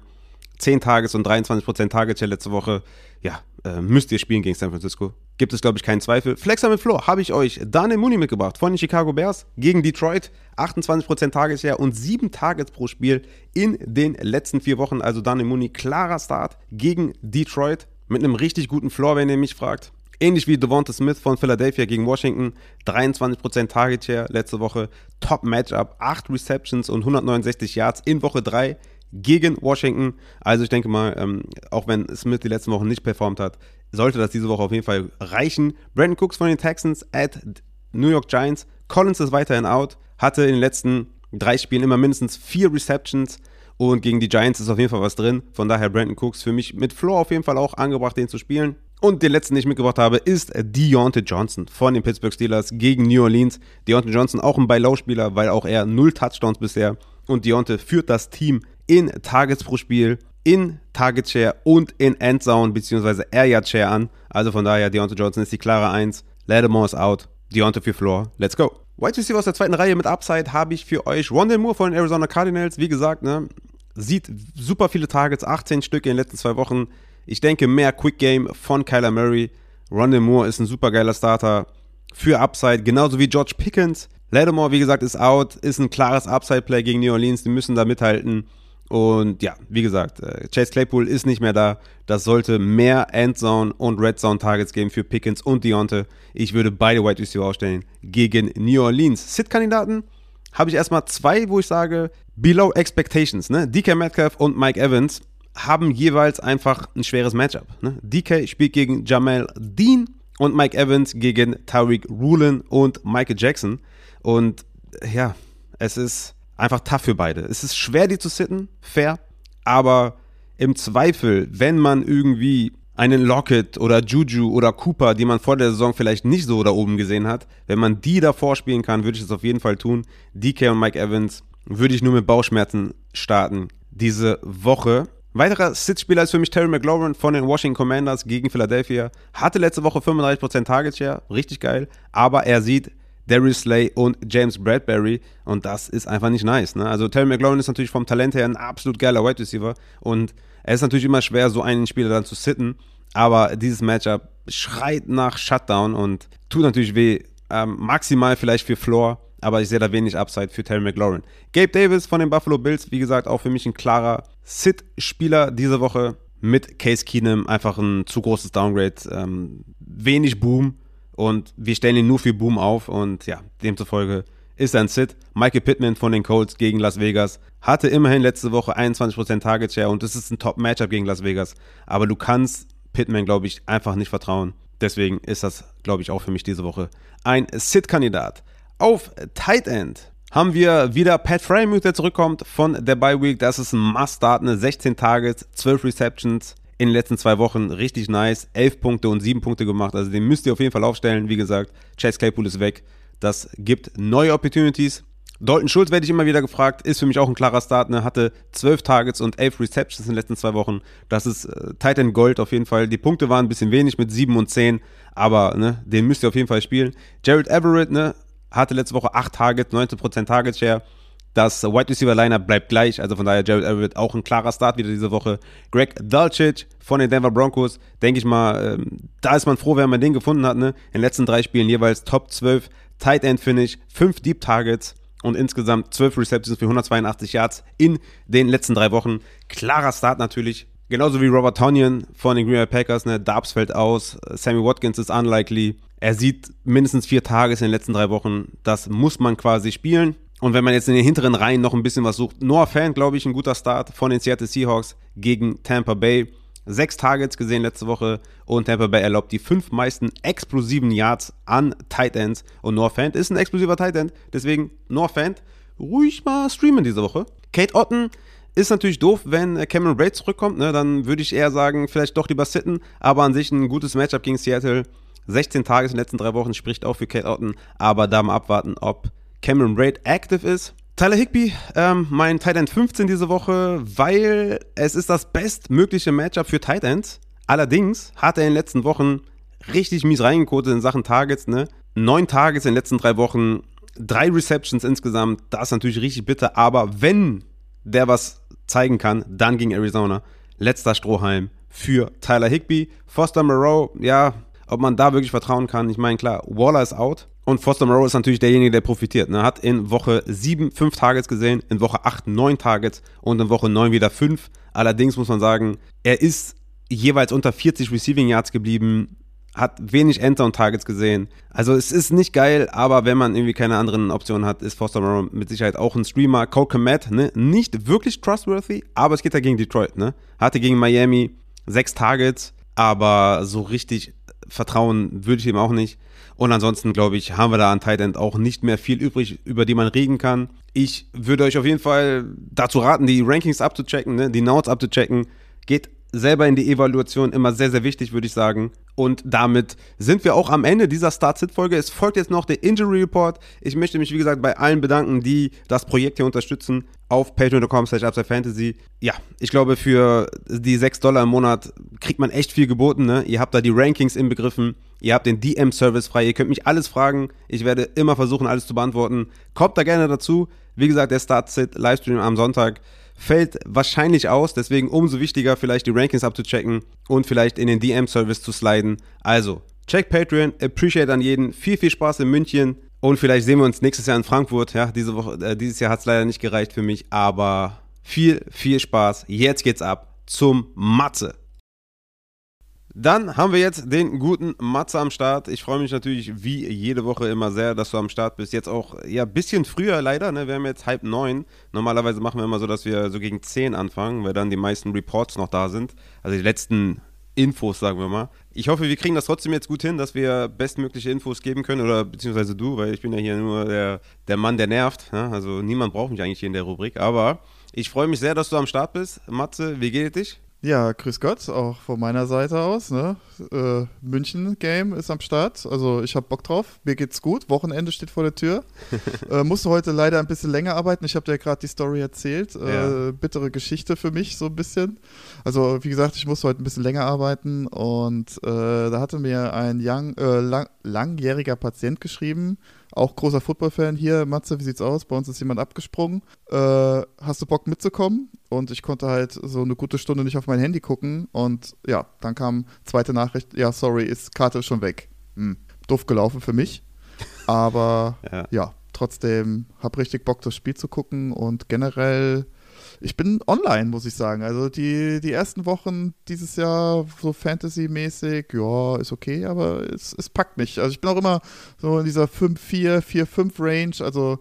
10 Tages und 23% Target Share letzte Woche. Ja, äh, müsst ihr spielen gegen San Francisco. Gibt es, glaube ich, keinen Zweifel. Flexer mit Floor habe ich euch Daniel Mooney mitgebracht von den Chicago Bears gegen Detroit. 28% Target Share und 7 Targets pro Spiel in den letzten vier Wochen. Also Daniel Mooney, klarer Start gegen Detroit mit einem richtig guten Floor, wenn ihr mich fragt. Ähnlich wie Devonta Smith von Philadelphia gegen Washington. 23% Target Share letzte Woche. Top Matchup. 8 Receptions und 169 Yards in Woche 3 gegen Washington. Also ich denke mal, ähm, auch wenn Smith die letzten Wochen nicht performt hat, sollte das diese Woche auf jeden Fall reichen. Brandon Cooks von den Texans at New York Giants. Collins ist weiterhin out. Hatte in den letzten drei Spielen immer mindestens vier Receptions. Und gegen die Giants ist auf jeden Fall was drin. Von daher Brandon Cooks für mich mit Floor auf jeden Fall auch angebracht, den zu spielen. Und den letzten, den ich mitgebracht habe, ist Deontay Johnson von den Pittsburgh Steelers gegen New Orleans. Deontay Johnson auch ein Buy-Low-Spieler, weil auch er null Touchdowns bisher. Und Deontay führt das Team in Targets pro Spiel, in Target Share und in Endzone bzw. Air Yard Share an. Also von daher, Deontay Johnson ist die klare 1. Lattimore ist out. Deontay für Floor. Let's go. White Receiver aus der zweiten Reihe mit Upside habe ich für euch. Rondell Moore von den Arizona Cardinals. Wie gesagt, ne, sieht super viele Targets, 18 Stück in den letzten zwei Wochen. Ich denke, mehr Quick Game von Kyler Murray. Rondell Moore ist ein super geiler Starter für Upside, genauso wie George Pickens. Lattimore, wie gesagt, ist out, ist ein klares Upside-Play gegen New Orleans. Die müssen da mithalten. Und ja, wie gesagt, äh, Chase Claypool ist nicht mehr da. Das sollte mehr Endzone und Red Zone Targets geben für Pickens und Deontay. Ich würde beide White Receiver aufstellen gegen New Orleans. Sit-Kandidaten habe ich erstmal zwei, wo ich sage, below expectations. Ne? DK Metcalf und Mike Evans haben jeweils einfach ein schweres Matchup. Ne? DK spielt gegen Jamel Dean und Mike Evans gegen Tariq Rulin und Michael Jackson. Und ja, es ist einfach tough für beide. Es ist schwer, die zu sitten, fair, aber im Zweifel, wenn man irgendwie einen Lockett oder Juju oder Cooper, die man vor der Saison vielleicht nicht so da oben gesehen hat, wenn man die davor spielen kann, würde ich das auf jeden Fall tun. DK und Mike Evans würde ich nur mit Bauchschmerzen starten diese Woche. Weiterer Sitzspieler ist für mich Terry McLaurin von den Washington Commanders gegen Philadelphia. Hatte letzte Woche 35% Target Share, richtig geil, aber er sieht Darius Slay und James Bradbury. Und das ist einfach nicht nice. Ne? Also Terry McLaurin ist natürlich vom Talent her ein absolut geiler Wide Receiver. Und es ist natürlich immer schwer, so einen Spieler dann zu sitten. Aber dieses Matchup schreit nach Shutdown und tut natürlich weh. Ähm, maximal vielleicht für Floor, aber ich sehe da wenig Upside für Terry McLaurin. Gabe Davis von den Buffalo Bills, wie gesagt, auch für mich ein klarer Sit-Spieler diese Woche mit Case Keenum. Einfach ein zu großes Downgrade. Ähm, wenig Boom und wir stellen ihn nur für Boom auf und ja, demzufolge ist ein Sit. Michael Pittman von den Colts gegen Las Vegas hatte immerhin letzte Woche 21% Target Share und das ist ein Top-Matchup gegen Las Vegas. Aber du kannst Pittman, glaube ich, einfach nicht vertrauen. Deswegen ist das, glaube ich, auch für mich diese Woche ein Sit-Kandidat. Auf Tight End haben wir wieder Pat Frymouth, der zurückkommt von der Bye Week. Das ist ein Must-Start, eine 16 Targets, 12 Receptions, in den letzten zwei Wochen richtig nice. Elf Punkte und sieben Punkte gemacht. Also den müsst ihr auf jeden Fall aufstellen. Wie gesagt, Chase Claypool ist weg. Das gibt neue Opportunities. Dalton Schulz werde ich immer wieder gefragt, ist für mich auch ein klarer Start, ne? hatte zwölf Targets und elf Receptions in den letzten zwei Wochen. Das ist äh, Titan Gold auf jeden Fall. Die Punkte waren ein bisschen wenig mit sieben und zehn, aber ne, den müsst ihr auf jeden Fall spielen. Jared Everett ne, hatte letzte Woche acht Targets, 19% Target Share. Das Wide Receiver Lineup bleibt gleich, also von daher Jared Everett auch ein klarer Start wieder diese Woche. Greg Dulcich von den Denver Broncos, denke ich mal, ähm, da ist man froh, wenn man den gefunden hat. Ne? In den letzten drei Spielen jeweils Top 12 Tight End Finish, 5 Deep Targets und insgesamt 12 Receptions für 182 Yards in den letzten drei Wochen. Klarer Start natürlich. Genauso wie Robert Tonyan von den Green Bay Packers, ne? Darbs fällt aus, Sammy Watkins ist unlikely. Er sieht mindestens vier Tages in den letzten drei Wochen. Das muss man quasi spielen. Und wenn man jetzt in den hinteren Reihen noch ein bisschen was sucht, Noah Fan, glaube ich, ein guter Start von den Seattle Seahawks gegen Tampa Bay. Sechs Targets gesehen letzte Woche und Tampa Bay erlaubt die fünf meisten explosiven Yards an Tight Ends. Und Noah Fant ist ein explosiver Tight End, deswegen Noah Fant ruhig mal streamen diese Woche. Kate Otten ist natürlich doof, wenn Cameron Braid zurückkommt, ne? dann würde ich eher sagen, vielleicht doch lieber sitten, aber an sich ein gutes Matchup gegen Seattle. 16 Tage in den letzten drei Wochen spricht auch für Kate Otten, aber da mal abwarten, ob Cameron Braid active ist. Tyler Higby, ähm, mein Tight End 15 diese Woche, weil es ist das bestmögliche Matchup für Tight Ends. Allerdings hat er in den letzten Wochen richtig mies reingekotet in Sachen Targets, ne? Neun Targets in den letzten drei Wochen, drei Receptions insgesamt, das ist natürlich richtig bitter, aber wenn der was zeigen kann, dann gegen Arizona. Letzter Strohhalm für Tyler Higby. Foster Moreau, ja, ob man da wirklich vertrauen kann. Ich meine, klar, Waller ist out. Und Foster Moreau ist natürlich derjenige, der profitiert. Er ne? hat in Woche 7 5 Targets gesehen, in Woche 8 9 Targets und in Woche 9 wieder 5. Allerdings muss man sagen, er ist jeweils unter 40 Receiving Yards geblieben, hat wenig Enter und Targets gesehen. Also es ist nicht geil, aber wenn man irgendwie keine anderen Optionen hat, ist Foster Moreau mit Sicherheit auch ein Streamer. Cole Komet, ne? nicht wirklich trustworthy, aber es geht ja gegen Detroit. Ne? Hatte gegen Miami sechs Targets, aber so richtig vertrauen würde ich ihm auch nicht. Und ansonsten, glaube ich, haben wir da an Tight End auch nicht mehr viel übrig, über die man reden kann. Ich würde euch auf jeden Fall dazu raten, die Rankings abzuchecken, ne? die Notes abzuchecken. Geht selber in die Evaluation immer sehr, sehr wichtig, würde ich sagen. Und damit sind wir auch am Ende dieser Start-Sit-Folge. Es folgt jetzt noch der Injury Report. Ich möchte mich, wie gesagt, bei allen bedanken, die das Projekt hier unterstützen auf patreon.com slash fantasy. Ja, ich glaube, für die 6 Dollar im Monat kriegt man echt viel geboten. Ne? Ihr habt da die Rankings inbegriffen. Ihr habt den DM-Service frei. Ihr könnt mich alles fragen. Ich werde immer versuchen, alles zu beantworten. Kommt da gerne dazu. Wie gesagt, der Start-Sit-Livestream am Sonntag fällt wahrscheinlich aus, deswegen umso wichtiger, vielleicht die Rankings abzuchecken und vielleicht in den DM-Service zu sliden. Also, check Patreon, appreciate an jeden, viel, viel Spaß in München und vielleicht sehen wir uns nächstes Jahr in Frankfurt. Ja, diese Woche, äh, dieses Jahr hat es leider nicht gereicht für mich, aber viel, viel Spaß. Jetzt geht's ab zum Matze. Dann haben wir jetzt den guten Matze am Start. Ich freue mich natürlich wie jede Woche immer sehr, dass du am Start bist. Jetzt auch ja ein bisschen früher leider. Ne? Wir haben jetzt halb neun. Normalerweise machen wir immer so, dass wir so gegen zehn anfangen, weil dann die meisten Reports noch da sind. Also die letzten Infos, sagen wir mal. Ich hoffe, wir kriegen das trotzdem jetzt gut hin, dass wir bestmögliche Infos geben können oder beziehungsweise du, weil ich bin ja hier nur der, der Mann, der nervt. Ne? Also niemand braucht mich eigentlich hier in der Rubrik. Aber ich freue mich sehr, dass du am Start bist. Matze, wie geht es dich? Ja, grüß Gott, auch von meiner Seite aus. Ne? Äh, München-Game ist am Start. Also ich habe Bock drauf. Mir geht's gut. Wochenende steht vor der Tür. äh, musste heute leider ein bisschen länger arbeiten. Ich habe dir gerade die Story erzählt. Äh, ja. Bittere Geschichte für mich so ein bisschen. Also wie gesagt, ich musste heute ein bisschen länger arbeiten und äh, da hatte mir ein young, äh, lang, langjähriger Patient geschrieben, auch großer Football-Fan hier. Matze, wie sieht's aus? Bei uns ist jemand abgesprungen. Äh, hast du Bock mitzukommen? Und ich konnte halt so eine gute Stunde nicht auf mein Handy gucken. Und ja, dann kam zweite Nachricht: Ja, sorry, ist Karte schon weg. Hm. Doof gelaufen für mich. Aber ja. ja, trotzdem habe richtig Bock, das Spiel zu gucken. Und generell ich bin online, muss ich sagen. Also die, die ersten Wochen dieses Jahr so Fantasy-mäßig, ja, ist okay, aber es, es packt mich. Also ich bin auch immer so in dieser 5-4, 4-5-Range. Also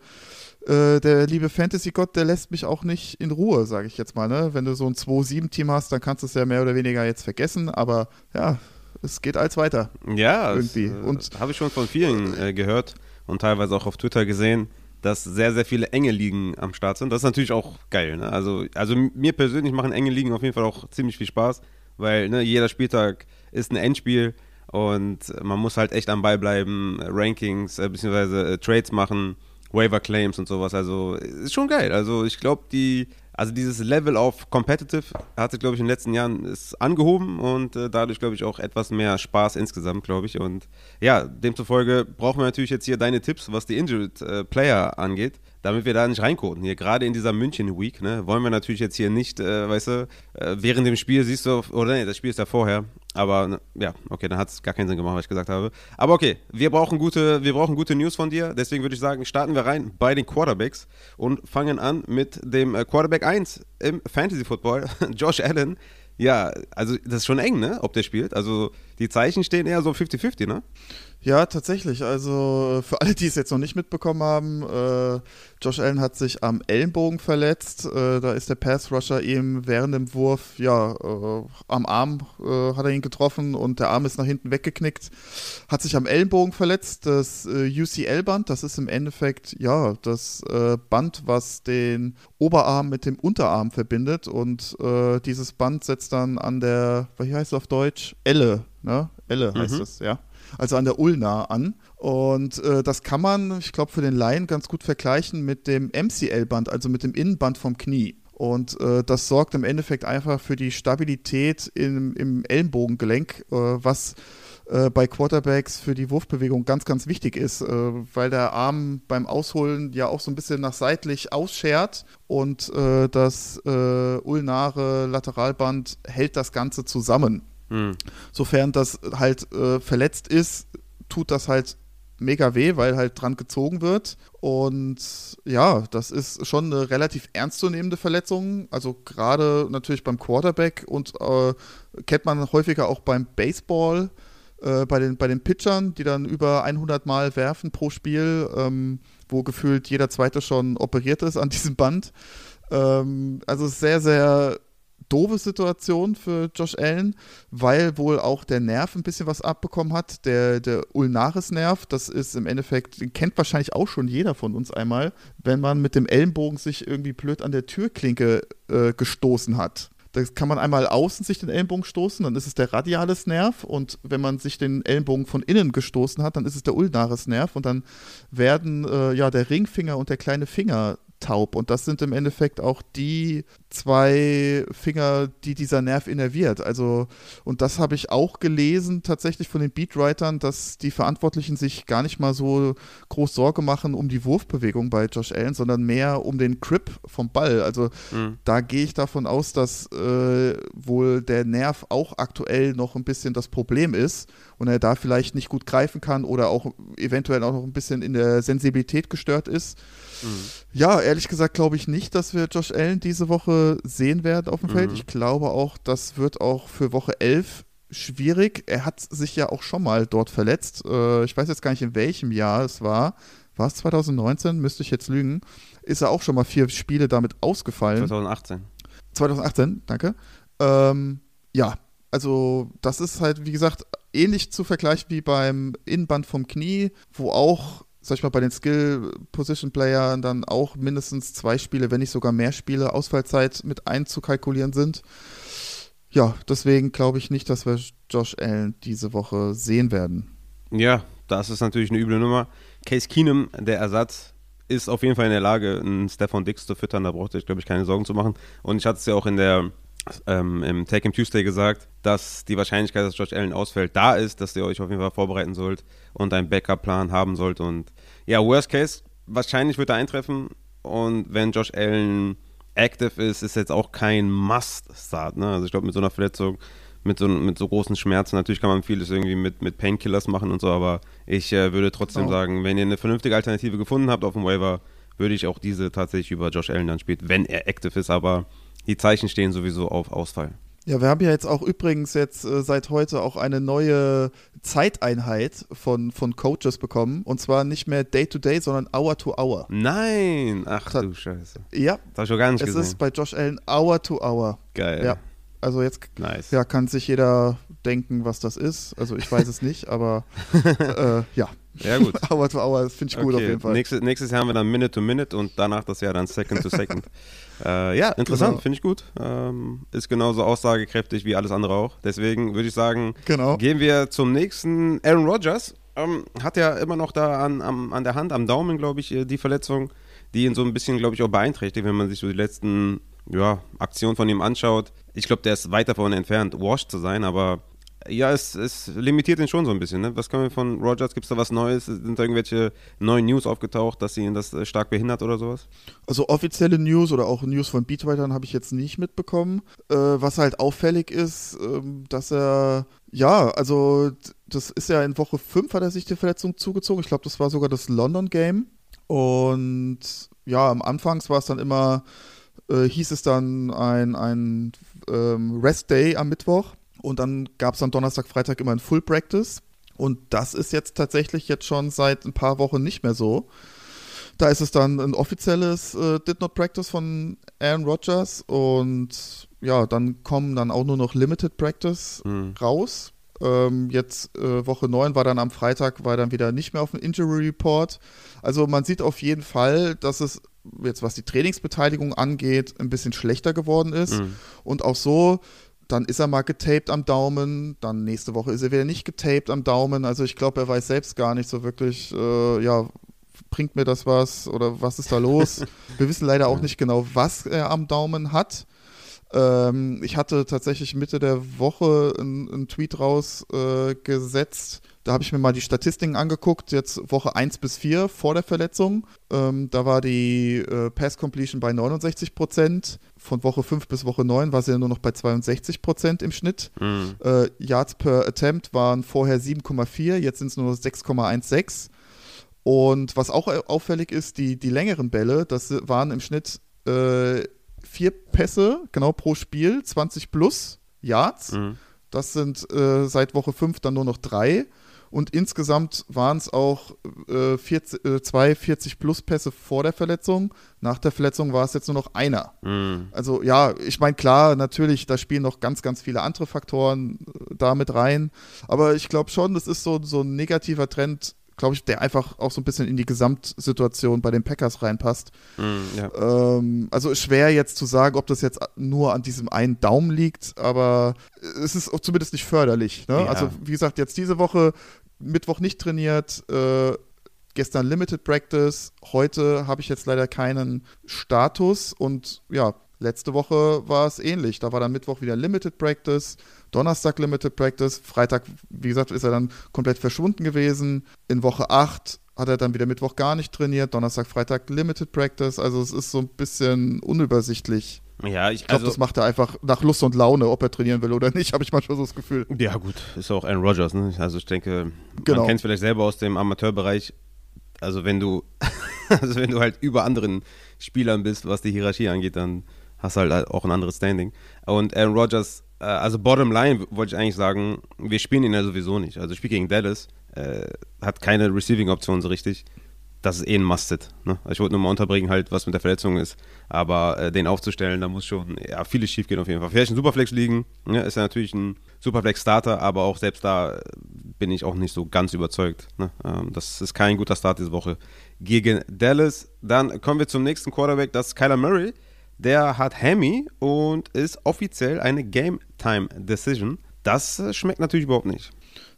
äh, der liebe Fantasy-Gott, der lässt mich auch nicht in Ruhe, sage ich jetzt mal. Ne? Wenn du so ein 2-7-Team hast, dann kannst du es ja mehr oder weniger jetzt vergessen. Aber ja, es geht als weiter. Ja, irgendwie. Äh, habe ich schon von vielen äh, gehört und teilweise auch auf Twitter gesehen dass sehr, sehr viele enge Ligen am Start sind. Das ist natürlich auch geil. Ne? Also, also mir persönlich machen enge Ligen auf jeden Fall auch ziemlich viel Spaß, weil ne, jeder Spieltag ist ein Endspiel und man muss halt echt am Ball bleiben, Rankings äh, bzw. Äh, Trades machen, Waiver Claims und sowas. Also ist schon geil. Also ich glaube, die also dieses Level of Competitive hat sich, glaube ich, in den letzten Jahren ist angehoben und äh, dadurch, glaube ich, auch etwas mehr Spaß insgesamt, glaube ich. Und ja, demzufolge brauchen wir natürlich jetzt hier deine Tipps, was die Injured äh, Player angeht damit wir da nicht reinkoten. Hier gerade in dieser München Week, ne, wollen wir natürlich jetzt hier nicht, äh, weißt du, äh, während dem Spiel siehst du, oder nee, das Spiel ist ja vorher. Aber ne, ja, okay, dann hat es gar keinen Sinn gemacht, was ich gesagt habe. Aber okay, wir brauchen gute, wir brauchen gute News von dir. Deswegen würde ich sagen, starten wir rein bei den Quarterbacks und fangen an mit dem äh, Quarterback 1 im Fantasy Football, Josh Allen. Ja, also das ist schon eng, ne, ob der spielt. Also die Zeichen stehen eher so 50-50, ne? Ja, tatsächlich. Also für alle, die es jetzt noch nicht mitbekommen haben, äh, Josh Allen hat sich am Ellenbogen verletzt. Äh, da ist der Pass-Rusher ihm während dem Wurf, ja, äh, am Arm äh, hat er ihn getroffen und der Arm ist nach hinten weggeknickt. Hat sich am Ellenbogen verletzt. Das äh, UCL-Band, das ist im Endeffekt, ja, das äh, Band, was den Oberarm mit dem Unterarm verbindet. Und dieses Band setzt dann an der, wie heißt es auf Deutsch? Elle, ne? Elle heißt mhm. es, ja also an der Ulna an. Und äh, das kann man, ich glaube, für den Laien ganz gut vergleichen mit dem MCL-Band, also mit dem Innenband vom Knie. Und äh, das sorgt im Endeffekt einfach für die Stabilität im, im Ellenbogengelenk, äh, was äh, bei Quarterbacks für die Wurfbewegung ganz, ganz wichtig ist, äh, weil der Arm beim Ausholen ja auch so ein bisschen nach seitlich ausschert und äh, das äh, ulnare Lateralband hält das Ganze zusammen. Mhm. Sofern das halt äh, verletzt ist, tut das halt mega weh, weil halt dran gezogen wird. Und ja, das ist schon eine relativ ernstzunehmende Verletzung. Also gerade natürlich beim Quarterback und äh, kennt man häufiger auch beim Baseball äh, bei, den, bei den Pitchern, die dann über 100 Mal werfen pro Spiel, ähm, wo gefühlt jeder Zweite schon operiert ist an diesem Band. Ähm, also sehr, sehr doofe Situation für Josh Allen, weil wohl auch der Nerv ein bisschen was abbekommen hat, der, der Ulnaris-Nerv, das ist im Endeffekt, den kennt wahrscheinlich auch schon jeder von uns einmal, wenn man mit dem Ellenbogen sich irgendwie blöd an der Türklinke äh, gestoßen hat. Das kann man einmal außen sich den Ellenbogen stoßen, dann ist es der radiales Nerv und wenn man sich den Ellenbogen von innen gestoßen hat, dann ist es der ulnaris Nerv und dann werden äh, ja der Ringfinger und der kleine Finger taub. Und das sind im Endeffekt auch die zwei Finger, die dieser Nerv innerviert. Also, und das habe ich auch gelesen, tatsächlich von den Beatwritern, dass die Verantwortlichen sich gar nicht mal so groß Sorge machen um die Wurfbewegung bei Josh Allen, sondern mehr um den Grip vom Ball. Also, mhm. da gehe ich davon aus, dass äh, wohl der Nerv auch aktuell noch ein bisschen das Problem ist und er da vielleicht nicht gut greifen kann oder auch eventuell auch noch ein bisschen in der Sensibilität gestört ist. Mhm. Ja, ehrlich gesagt glaube ich nicht, dass wir Josh Allen diese Woche sehen werden auf dem mhm. Feld. Ich glaube auch, das wird auch für Woche 11 schwierig. Er hat sich ja auch schon mal dort verletzt. Äh, ich weiß jetzt gar nicht, in welchem Jahr es war. War es 2019? Müsste ich jetzt lügen. Ist er auch schon mal vier Spiele damit ausgefallen. 2018. 2018, danke. Ähm, ja, also das ist halt, wie gesagt, ähnlich zu vergleichen wie beim Innenband vom Knie, wo auch sag ich mal, bei den Skill-Position-Playern dann auch mindestens zwei Spiele, wenn nicht sogar mehr Spiele Ausfallzeit mit einzukalkulieren sind. Ja, deswegen glaube ich nicht, dass wir Josh Allen diese Woche sehen werden. Ja, das ist natürlich eine üble Nummer. Case Keenum, der Ersatz, ist auf jeden Fall in der Lage, einen Stefan Dix zu füttern. Da braucht ihr, glaube ich, keine Sorgen zu machen. Und ich hatte es ja auch in der ähm, im Take Him Tuesday gesagt, dass die Wahrscheinlichkeit, dass Josh Allen ausfällt, da ist, dass ihr euch auf jeden Fall vorbereiten sollt und einen Backup-Plan haben sollt. Und ja, Worst Case, wahrscheinlich wird er eintreffen. Und wenn Josh Allen active ist, ist jetzt auch kein Must-Start. Ne? Also ich glaube, mit so einer Verletzung, mit so, mit so großen Schmerzen, natürlich kann man vieles irgendwie mit, mit Painkillers machen und so, aber ich äh, würde trotzdem oh. sagen, wenn ihr eine vernünftige Alternative gefunden habt auf dem Waiver, würde ich auch diese tatsächlich über Josh Allen dann spielen, wenn er active ist, aber die Zeichen stehen sowieso auf Ausfall. Ja, wir haben ja jetzt auch übrigens jetzt äh, seit heute auch eine neue Zeiteinheit von, von Coaches bekommen. Und zwar nicht mehr Day-to-Day, -Day, sondern Hour-to-Hour. Nein! Ach das, du Scheiße. Ja. Das habe ich schon gar nicht es gesehen. Es ist bei Josh Allen Hour-to-Hour. Geil. Ja. Also jetzt nice. ja, kann sich jeder denken, was das ist. Also ich weiß es nicht, aber äh, ja. Ja, gut. Hour to Hour, finde ich gut okay. auf jeden Fall. Nächstes, nächstes Jahr haben wir dann Minute to Minute und danach das Jahr dann Second to Second. äh, ja, interessant, genau. finde ich gut. Ähm, ist genauso aussagekräftig wie alles andere auch. Deswegen würde ich sagen, genau. gehen wir zum nächsten. Aaron Rodgers ähm, hat ja immer noch da an, am, an der Hand, am Daumen, glaube ich, äh, die Verletzung, die ihn so ein bisschen, glaube ich, auch beeinträchtigt, wenn man sich so die letzten ja, Aktionen von ihm anschaut. Ich glaube, der ist weit davon entfernt, washed zu sein, aber ja, es, es limitiert ihn schon so ein bisschen. Ne? Was können wir von Rogers? Gibt es da was Neues? Sind da irgendwelche neuen News aufgetaucht, dass ihn das äh, stark behindert oder sowas? Also offizielle News oder auch News von Beatwritern habe ich jetzt nicht mitbekommen. Äh, was halt auffällig ist, äh, dass er, ja, also das ist ja in Woche 5 hat er sich die Verletzung zugezogen. Ich glaube, das war sogar das London Game. Und ja, am Anfang war es dann immer, äh, hieß es dann ein, ein ähm, Rest Day am Mittwoch und dann gab es am Donnerstag, Freitag immer ein Full Practice. Und das ist jetzt tatsächlich jetzt schon seit ein paar Wochen nicht mehr so. Da ist es dann ein offizielles äh, Did Not Practice von Aaron Rodgers und ja, dann kommen dann auch nur noch Limited Practice mhm. raus. Ähm, jetzt äh, Woche 9 war dann am Freitag, war dann wieder nicht mehr auf dem Injury Report. Also man sieht auf jeden Fall, dass es jetzt was die Trainingsbeteiligung angeht, ein bisschen schlechter geworden ist. Mhm. Und auch so dann ist er mal getaped am Daumen, dann nächste Woche ist er wieder nicht getaped am Daumen. Also ich glaube, er weiß selbst gar nicht so wirklich, äh, ja, bringt mir das was oder was ist da los? Wir wissen leider auch nicht genau, was er am Daumen hat. Ähm, ich hatte tatsächlich Mitte der Woche einen Tweet rausgesetzt. Äh, da habe ich mir mal die Statistiken angeguckt, jetzt Woche 1 bis 4 vor der Verletzung. Ähm, da war die äh, Pass Completion bei 69 Prozent. Von Woche 5 bis Woche 9 war sie ja nur noch bei 62 Prozent im Schnitt. Mhm. Äh, Yards per Attempt waren vorher 7,4, jetzt sind es nur 6,16. Und was auch auffällig ist, die, die längeren Bälle, das waren im Schnitt äh, vier Pässe, genau pro Spiel, 20 plus Yards. Mhm. Das sind äh, seit Woche 5 dann nur noch drei. Und insgesamt waren es auch äh, 40, äh, zwei 40 plus Pässe vor der Verletzung. Nach der Verletzung war es jetzt nur noch einer. Mhm. Also ja, ich meine, klar, natürlich, da spielen noch ganz, ganz viele andere Faktoren äh, da mit rein. Aber ich glaube schon, das ist so, so ein negativer Trend, glaube ich, der einfach auch so ein bisschen in die Gesamtsituation bei den Packers reinpasst. Mm, ja. ähm, also schwer jetzt zu sagen, ob das jetzt nur an diesem einen Daumen liegt, aber es ist zumindest nicht förderlich. Ne? Ja. Also wie gesagt, jetzt diese Woche Mittwoch nicht trainiert, äh, gestern Limited Practice, heute habe ich jetzt leider keinen Status und ja, letzte Woche war es ähnlich. Da war dann Mittwoch wieder Limited Practice, Donnerstag Limited Practice, Freitag, wie gesagt, ist er dann komplett verschwunden gewesen. In Woche 8 hat er dann wieder Mittwoch gar nicht trainiert, Donnerstag, Freitag Limited Practice. Also es ist so ein bisschen unübersichtlich. Ja, ich, ich glaube, also, das macht er einfach nach Lust und Laune, ob er trainieren will oder nicht, habe ich manchmal so das Gefühl. Ja, gut, ist auch Aaron Rodgers, ne? Also ich denke, genau. man kennt es vielleicht selber aus dem Amateurbereich. Also wenn du, also wenn du halt über anderen Spielern bist, was die Hierarchie angeht, dann hast du halt auch ein anderes Standing. Und Aaron Rodgers, äh, also Bottom Line wollte ich eigentlich sagen, wir spielen ihn ja sowieso nicht. Also ich spiele gegen Dallas, äh, hat keine Receiving-Option so richtig das ist eh ein Musted. Ne? Ich wollte nur mal unterbringen, halt, was mit der Verletzung ist. Aber äh, den aufzustellen, da muss schon ja, vieles schief gehen auf jeden Fall. Vielleicht ein Superflex liegen, ne? ist ja natürlich ein Superflex-Starter, aber auch selbst da bin ich auch nicht so ganz überzeugt. Ne? Ähm, das ist kein guter Start diese Woche gegen Dallas. Dann kommen wir zum nächsten Quarterback, das ist Kyler Murray. Der hat Hammy und ist offiziell eine Game-Time-Decision. Das äh, schmeckt natürlich überhaupt nicht.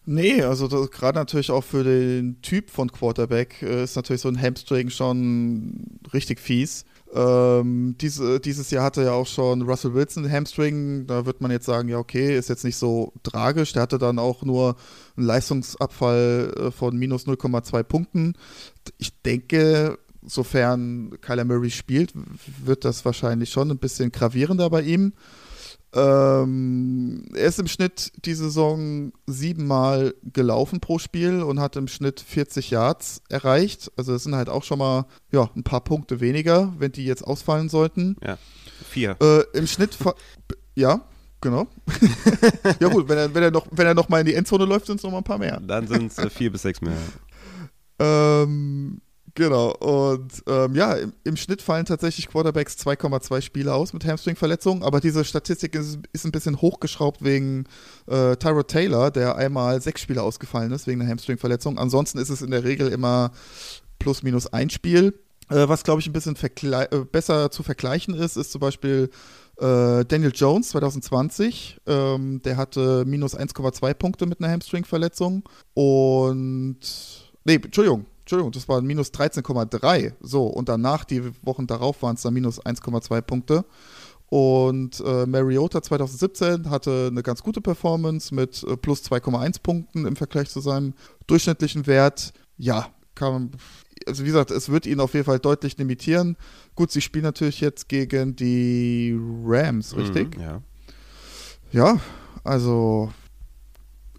Nee, also gerade natürlich auch für den Typ von Quarterback äh, ist natürlich so ein Hamstring schon richtig fies. Ähm, diese, dieses Jahr hatte ja auch schon Russell Wilson Hamstring. Da wird man jetzt sagen, ja, okay, ist jetzt nicht so tragisch. Der hatte dann auch nur einen Leistungsabfall äh, von minus 0,2 Punkten. Ich denke, sofern Kyler Murray spielt, wird das wahrscheinlich schon ein bisschen gravierender bei ihm. Ähm, er ist im Schnitt die Saison siebenmal gelaufen pro Spiel und hat im Schnitt 40 Yards erreicht. Also das sind halt auch schon mal ja, ein paar Punkte weniger, wenn die jetzt ausfallen sollten. Ja, vier. Äh, Im Schnitt, ja, genau. ja gut, wenn er, wenn, er noch, wenn er noch mal in die Endzone läuft, sind es noch mal ein paar mehr. Dann sind es äh, vier bis sechs mehr. Ähm, Genau, und ähm, ja, im, im, Schnitt fallen tatsächlich Quarterbacks 2,2 Spiele aus mit Hamstring-Verletzungen, aber diese Statistik ist, ist, ein bisschen hochgeschraubt wegen äh, Tyrod Taylor, der einmal sechs Spiele ausgefallen ist wegen einer Hamstring-Verletzung. Ansonsten ist es in der Regel immer plus minus ein Spiel. Äh, was, glaube ich, ein bisschen äh, besser zu vergleichen ist, ist zum Beispiel äh, Daniel Jones 2020. Ähm, der hatte minus 1,2 Punkte mit einer Hamstring-Verletzung und. Nee, Entschuldigung, Entschuldigung, das waren minus 13,3. So, und danach, die Wochen darauf, waren es dann minus 1,2 Punkte. Und äh, Mariota 2017 hatte eine ganz gute Performance mit äh, plus 2,1 Punkten im Vergleich zu seinem durchschnittlichen Wert. Ja, kann also wie gesagt, es wird ihn auf jeden Fall deutlich limitieren. Gut, sie spielen natürlich jetzt gegen die Rams, mhm, richtig? Mhm, ja. Ja, also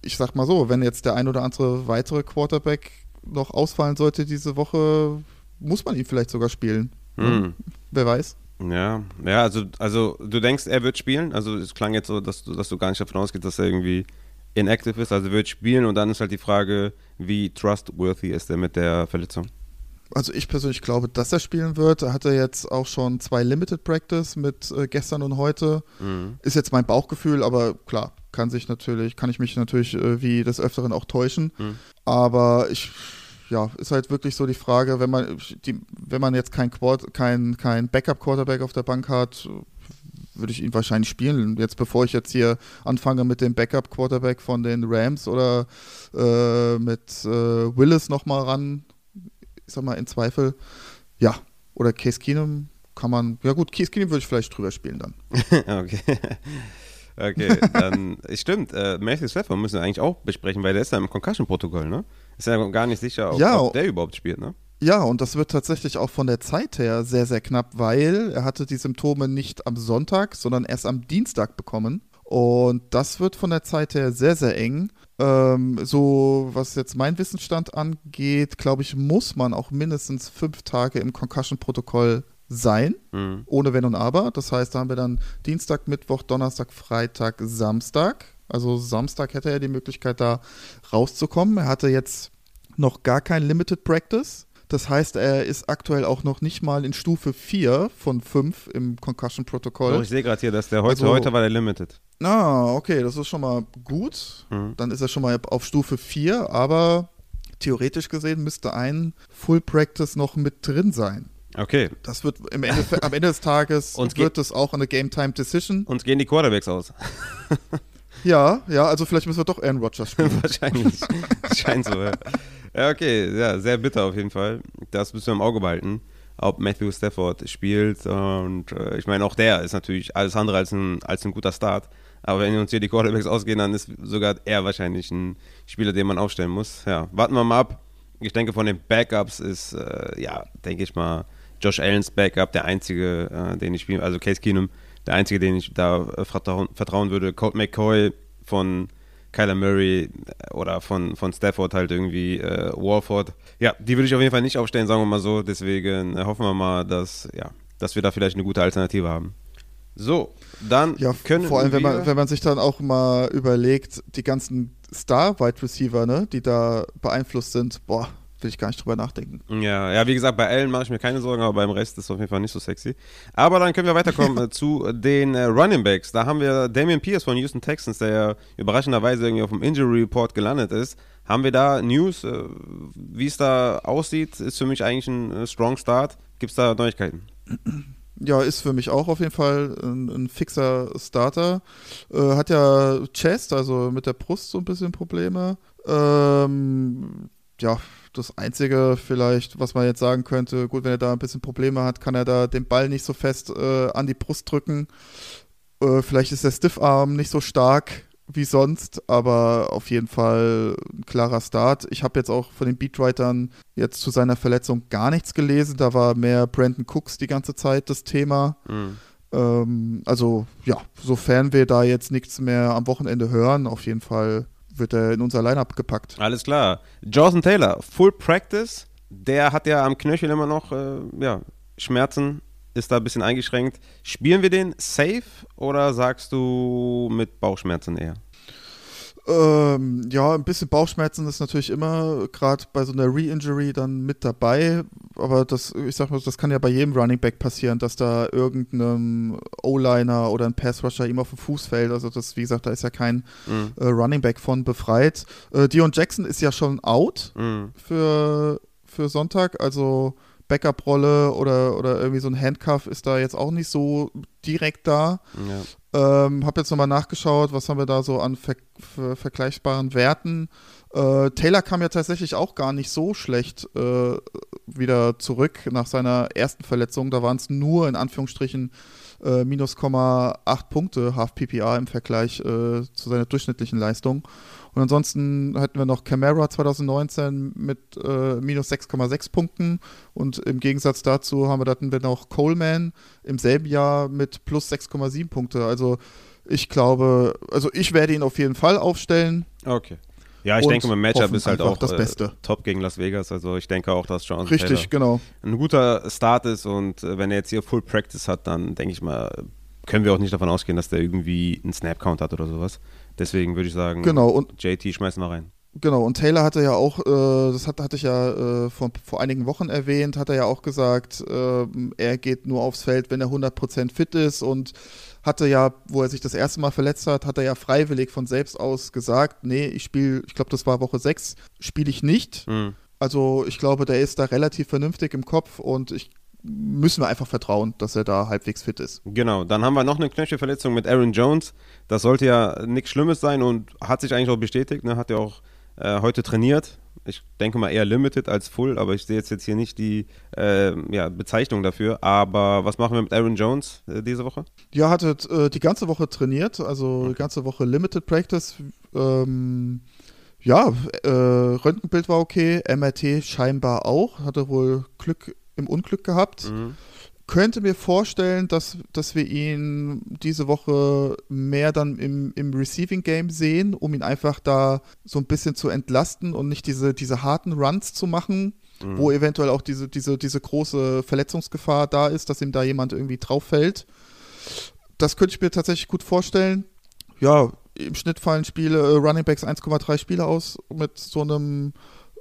ich sag mal so, wenn jetzt der ein oder andere weitere Quarterback noch ausfallen sollte diese Woche, muss man ihn vielleicht sogar spielen. Hm. Wer weiß. Ja, ja, also, also du denkst, er wird spielen. Also es klang jetzt so, dass du, dass du gar nicht davon ausgehst, dass er irgendwie inactive ist. Also er wird spielen und dann ist halt die Frage, wie trustworthy ist er mit der Verletzung? Also ich persönlich glaube, dass er spielen wird. Er hatte jetzt auch schon zwei Limited Practice mit äh, gestern und heute. Mhm. Ist jetzt mein Bauchgefühl, aber klar, kann sich natürlich, kann ich mich natürlich äh, wie des Öfteren auch täuschen. Mhm. Aber ich ja, ist halt wirklich so die Frage, wenn man, die, wenn man jetzt kein, kein, kein Backup-Quarterback auf der Bank hat, würde ich ihn wahrscheinlich spielen. Jetzt bevor ich jetzt hier anfange mit dem Backup-Quarterback von den Rams oder äh, mit äh, Willis nochmal ran, ich sag mal, in Zweifel, ja, oder Case Keenum kann man, ja gut, Case Keenum würde ich vielleicht drüber spielen dann. okay. Okay, dann stimmt. Äh, Matthew Stafford müssen wir eigentlich auch besprechen, weil der ist ja im Concussion-Protokoll, ne? Ist ja gar nicht sicher, ob, Ja. ob der überhaupt spielt, ne? Ja, und das wird tatsächlich auch von der Zeit her sehr, sehr knapp, weil er hatte die Symptome nicht am Sonntag, sondern erst am Dienstag bekommen. Und das wird von der Zeit her sehr, sehr eng. Ähm, so, was jetzt mein Wissensstand angeht, glaube ich, muss man auch mindestens fünf Tage im Concussion-Protokoll sein, Mhm. ohne Wenn und Aber. Das heißt, da haben wir dann Dienstag, Mittwoch, Donnerstag, Freitag, Samstag. Also Samstag hätte er die Möglichkeit, da rauszukommen. Er hatte jetzt noch gar kein Limited Practice. Das heißt, er ist aktuell auch noch nicht mal in Stufe 4 von 5 im Concussion-Protokoll. Doch, ich sehe gerade hier, dass der heute, Also- heute war der Limited. Ah, okay, das ist schon mal gut. Mhm. Dann ist er schon mal auf Stufe 4, aber theoretisch gesehen müsste ein Full Practice noch mit drin sein. Okay. Das wird im Ende, am Ende des Tages Uns wird es auch eine Game Time Decision. Uns gehen die Quarterbacks aus. Ja, ja, also vielleicht müssen wir doch Aaron Rodgers spielen. Wahrscheinlich. Scheint so, ja. Ja, okay. Ja, sehr bitter auf jeden Fall. Das müssen wir im Auge behalten, ob Matthew Stafford spielt. Und äh, ich meine, auch der ist natürlich alles andere als ein, als ein guter Start. Aber wenn uns hier die Quarterbacks ausgehen, dann ist sogar er wahrscheinlich ein Spieler, den man aufstellen muss. Ja, warten wir mal ab. Ich denke, von den Backups ist, äh, ja, denke ich mal, Josh Allens Backup der einzige, äh, den ich spiele, also Case Keenum, der einzige, den ich da äh, vertrauen, vertrauen würde. Colt McCoy von Kyler Murray äh, oder von, von Stafford halt irgendwie äh, Warford. Ja, die würde ich auf jeden Fall nicht aufstellen, sagen wir mal so. Deswegen äh, hoffen wir mal, dass, ja, dass wir da vielleicht eine gute Alternative haben. So, dann Ja, können vor allem, wenn wir, man, wenn man sich dann auch mal überlegt, die ganzen Star-Wide Receiver, ne, die da beeinflusst sind, boah, will ich gar nicht drüber nachdenken. Ja, ja, wie gesagt, bei Allen mache ich mir keine Sorgen, aber beim Rest ist es auf jeden Fall nicht so sexy. Aber dann können wir weiterkommen äh, zu den äh, Running Backs. Da haben wir Damian Pierce von Houston Texans, der ja überraschenderweise irgendwie auf dem Injury Report gelandet ist. Haben wir da News, äh, wie es da aussieht? Ist für mich eigentlich ein äh, Strong Start. Gibt es da Neuigkeiten? Ja, ist für mich auch auf jeden Fall ein, ein fixer Starter. Äh, hat ja Chest, also mit der Brust so ein bisschen Probleme. Ähm, ja, das Einzige vielleicht, was man jetzt sagen könnte, gut, wenn er da ein bisschen Probleme hat, kann er da den Ball nicht so fest äh, an die Brust drücken. Äh, vielleicht ist der Stiffarm nicht so stark wie sonst, aber auf jeden Fall ein klarer Start. Ich habe jetzt auch von den Beatwritern jetzt zu seiner Verletzung gar nichts gelesen. Da war mehr Brandon Cooks die ganze Zeit das Thema. Mhm. Ähm, also ja, sofern wir da jetzt nichts mehr am Wochenende hören, auf jeden Fall wird er in unser Lineup gepackt. Alles klar. Jordan Taylor, Full Practice. Der hat ja am Knöchel immer noch äh, ja, Schmerzen, ist da ein bisschen eingeschränkt. Spielen wir den safe oder sagst du mit Bauchschmerzen eher? Ähm, ja, ein bisschen Bauchschmerzen ist natürlich immer gerade bei so einer Re-Injury dann mit dabei. Aber das, ich sag mal, das kann ja bei jedem Running Back passieren, dass da irgendeinem O-Liner oder ein Pass-Rusher ihm auf den Fuß fällt. Also das, wie gesagt, da ist ja kein Mhm. äh, Running Back von befreit. Äh, Dion Jackson ist ja schon out Mhm. für, für Sonntag, also Backup-Rolle oder, oder irgendwie so ein Handcuff ist da jetzt auch nicht so direkt da. Ja. Ähm, hab jetzt nochmal nachgeschaut, was haben wir da so an ver ver vergleichbaren Werten. Äh, Taylor kam ja tatsächlich auch gar nicht so schlecht äh, wieder zurück nach seiner ersten Verletzung. Da waren es nur in Anführungsstrichen äh, minus 0,8 Punkte Half PPA im Vergleich äh, zu seiner durchschnittlichen Leistung. Und ansonsten hatten wir noch Camara 2019 mit äh, minus 6,6 Punkten. Und im Gegensatz dazu haben wir dann noch Coleman im selben Jahr mit plus 6,7 Punkte. Also ich glaube, also ich werde ihn auf jeden Fall aufstellen. Okay. Ja, ich Und denke, mein Matchup ist halt auch das äh, Beste. top gegen Las Vegas. Also ich denke auch, dass Jonathan Richtig, Taylor genau. ein guter Start ist und äh, wenn er jetzt hier Full Practice hat, dann denke ich mal, können wir auch nicht davon ausgehen, dass der irgendwie einen Snap-Count hat oder sowas. Deswegen würde ich sagen, Genau, und JT schmeißen wir rein. Genau, und Taylor hatte ja auch, äh, das hat, hatte ich ja äh, vor, vor einigen Wochen erwähnt, hat er ja auch gesagt, äh, er geht nur aufs Feld, wenn er 100% fit ist und hatte ja, wo er sich das erste Mal verletzt hat, hat er ja freiwillig von selbst aus gesagt, nee, ich spiele, ich glaube, das war Woche 6, spiele ich nicht. Mhm. Also ich glaube, der ist da relativ vernünftig im Kopf und ich müssen wir einfach vertrauen, dass er da halbwegs fit ist. Genau, dann haben wir noch eine Knöchelverletzung mit Aaron Jones. Das sollte ja nichts Schlimmes sein und hat sich eigentlich auch bestätigt. Ne? Hat ja auch äh, heute trainiert Ich denke mal eher Limited als Full, aber ich sehe jetzt, jetzt hier nicht die äh, ja, Bezeichnung dafür. Aber was machen wir mit Aaron Jones äh, diese Woche? Ja, hatte äh, die ganze Woche trainiert, also die ganze Woche Limited Practice. Ähm, ja, äh, Röntgenbild war okay, MRT scheinbar auch, hatte wohl Glück im Unglück gehabt. Mhm. Könnte mir vorstellen, dass, dass wir ihn diese Woche mehr dann im, im Receiving Game sehen, um ihn einfach da so ein bisschen zu entlasten und nicht diese, diese harten Runs zu machen, Mhm. wo eventuell auch diese, diese, diese große Verletzungsgefahr da ist, dass ihm da jemand irgendwie drauf fällt. Das könnte ich mir tatsächlich gut vorstellen. Ja, im Schnitt fallen Spiele, äh, Running Backs 1,3 Spiele aus mit so einem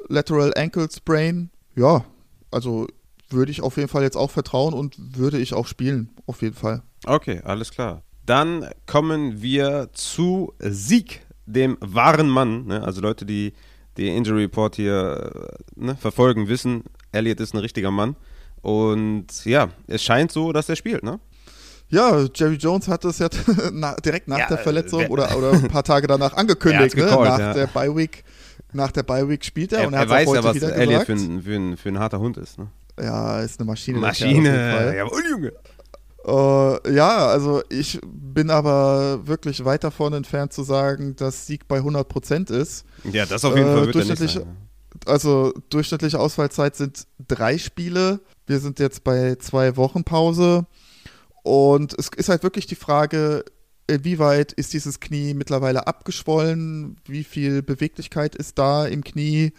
Lateral Ankle Sprain. Ja, also würde ich auf jeden Fall jetzt auch vertrauen und würde ich auch spielen, auf jeden Fall. Okay, alles klar. Dann kommen wir zu Sieg, dem wahren Mann. Ne? Also Leute, die die Injury Report hier äh, ne, verfolgen, wissen, Elliott ist ein richtiger Mann. Und ja, es scheint so, dass er spielt, ne? Ja, Jerry Jones hat es ja na, direkt nach Ja, der Verletzung wer- oder, oder ein paar Tage danach angekündigt, ne? gecallt, nach ja. der Bye Week. Nach der Bye Week spielt er, Er, und er er hat weiß auch ja, heute was gesagt. für ein, für, ein, für ein harter Hund ist, ne? Ja, ist eine Maschine. Maschine, jawohl, Junge. Äh, ja, also ich bin aber wirklich weit davon entfernt zu sagen, dass Sieg bei 100% ist. Ja, das auf jeden Äh, Fall wird er nicht sein. Also durchschnittliche Ausfallzeit sind drei Spiele. Wir sind jetzt bei zwei Wochen Pause. Und es ist halt wirklich die Frage, inwieweit ist dieses Knie mittlerweile abgeschwollen? Wie viel Beweglichkeit ist da im Knie?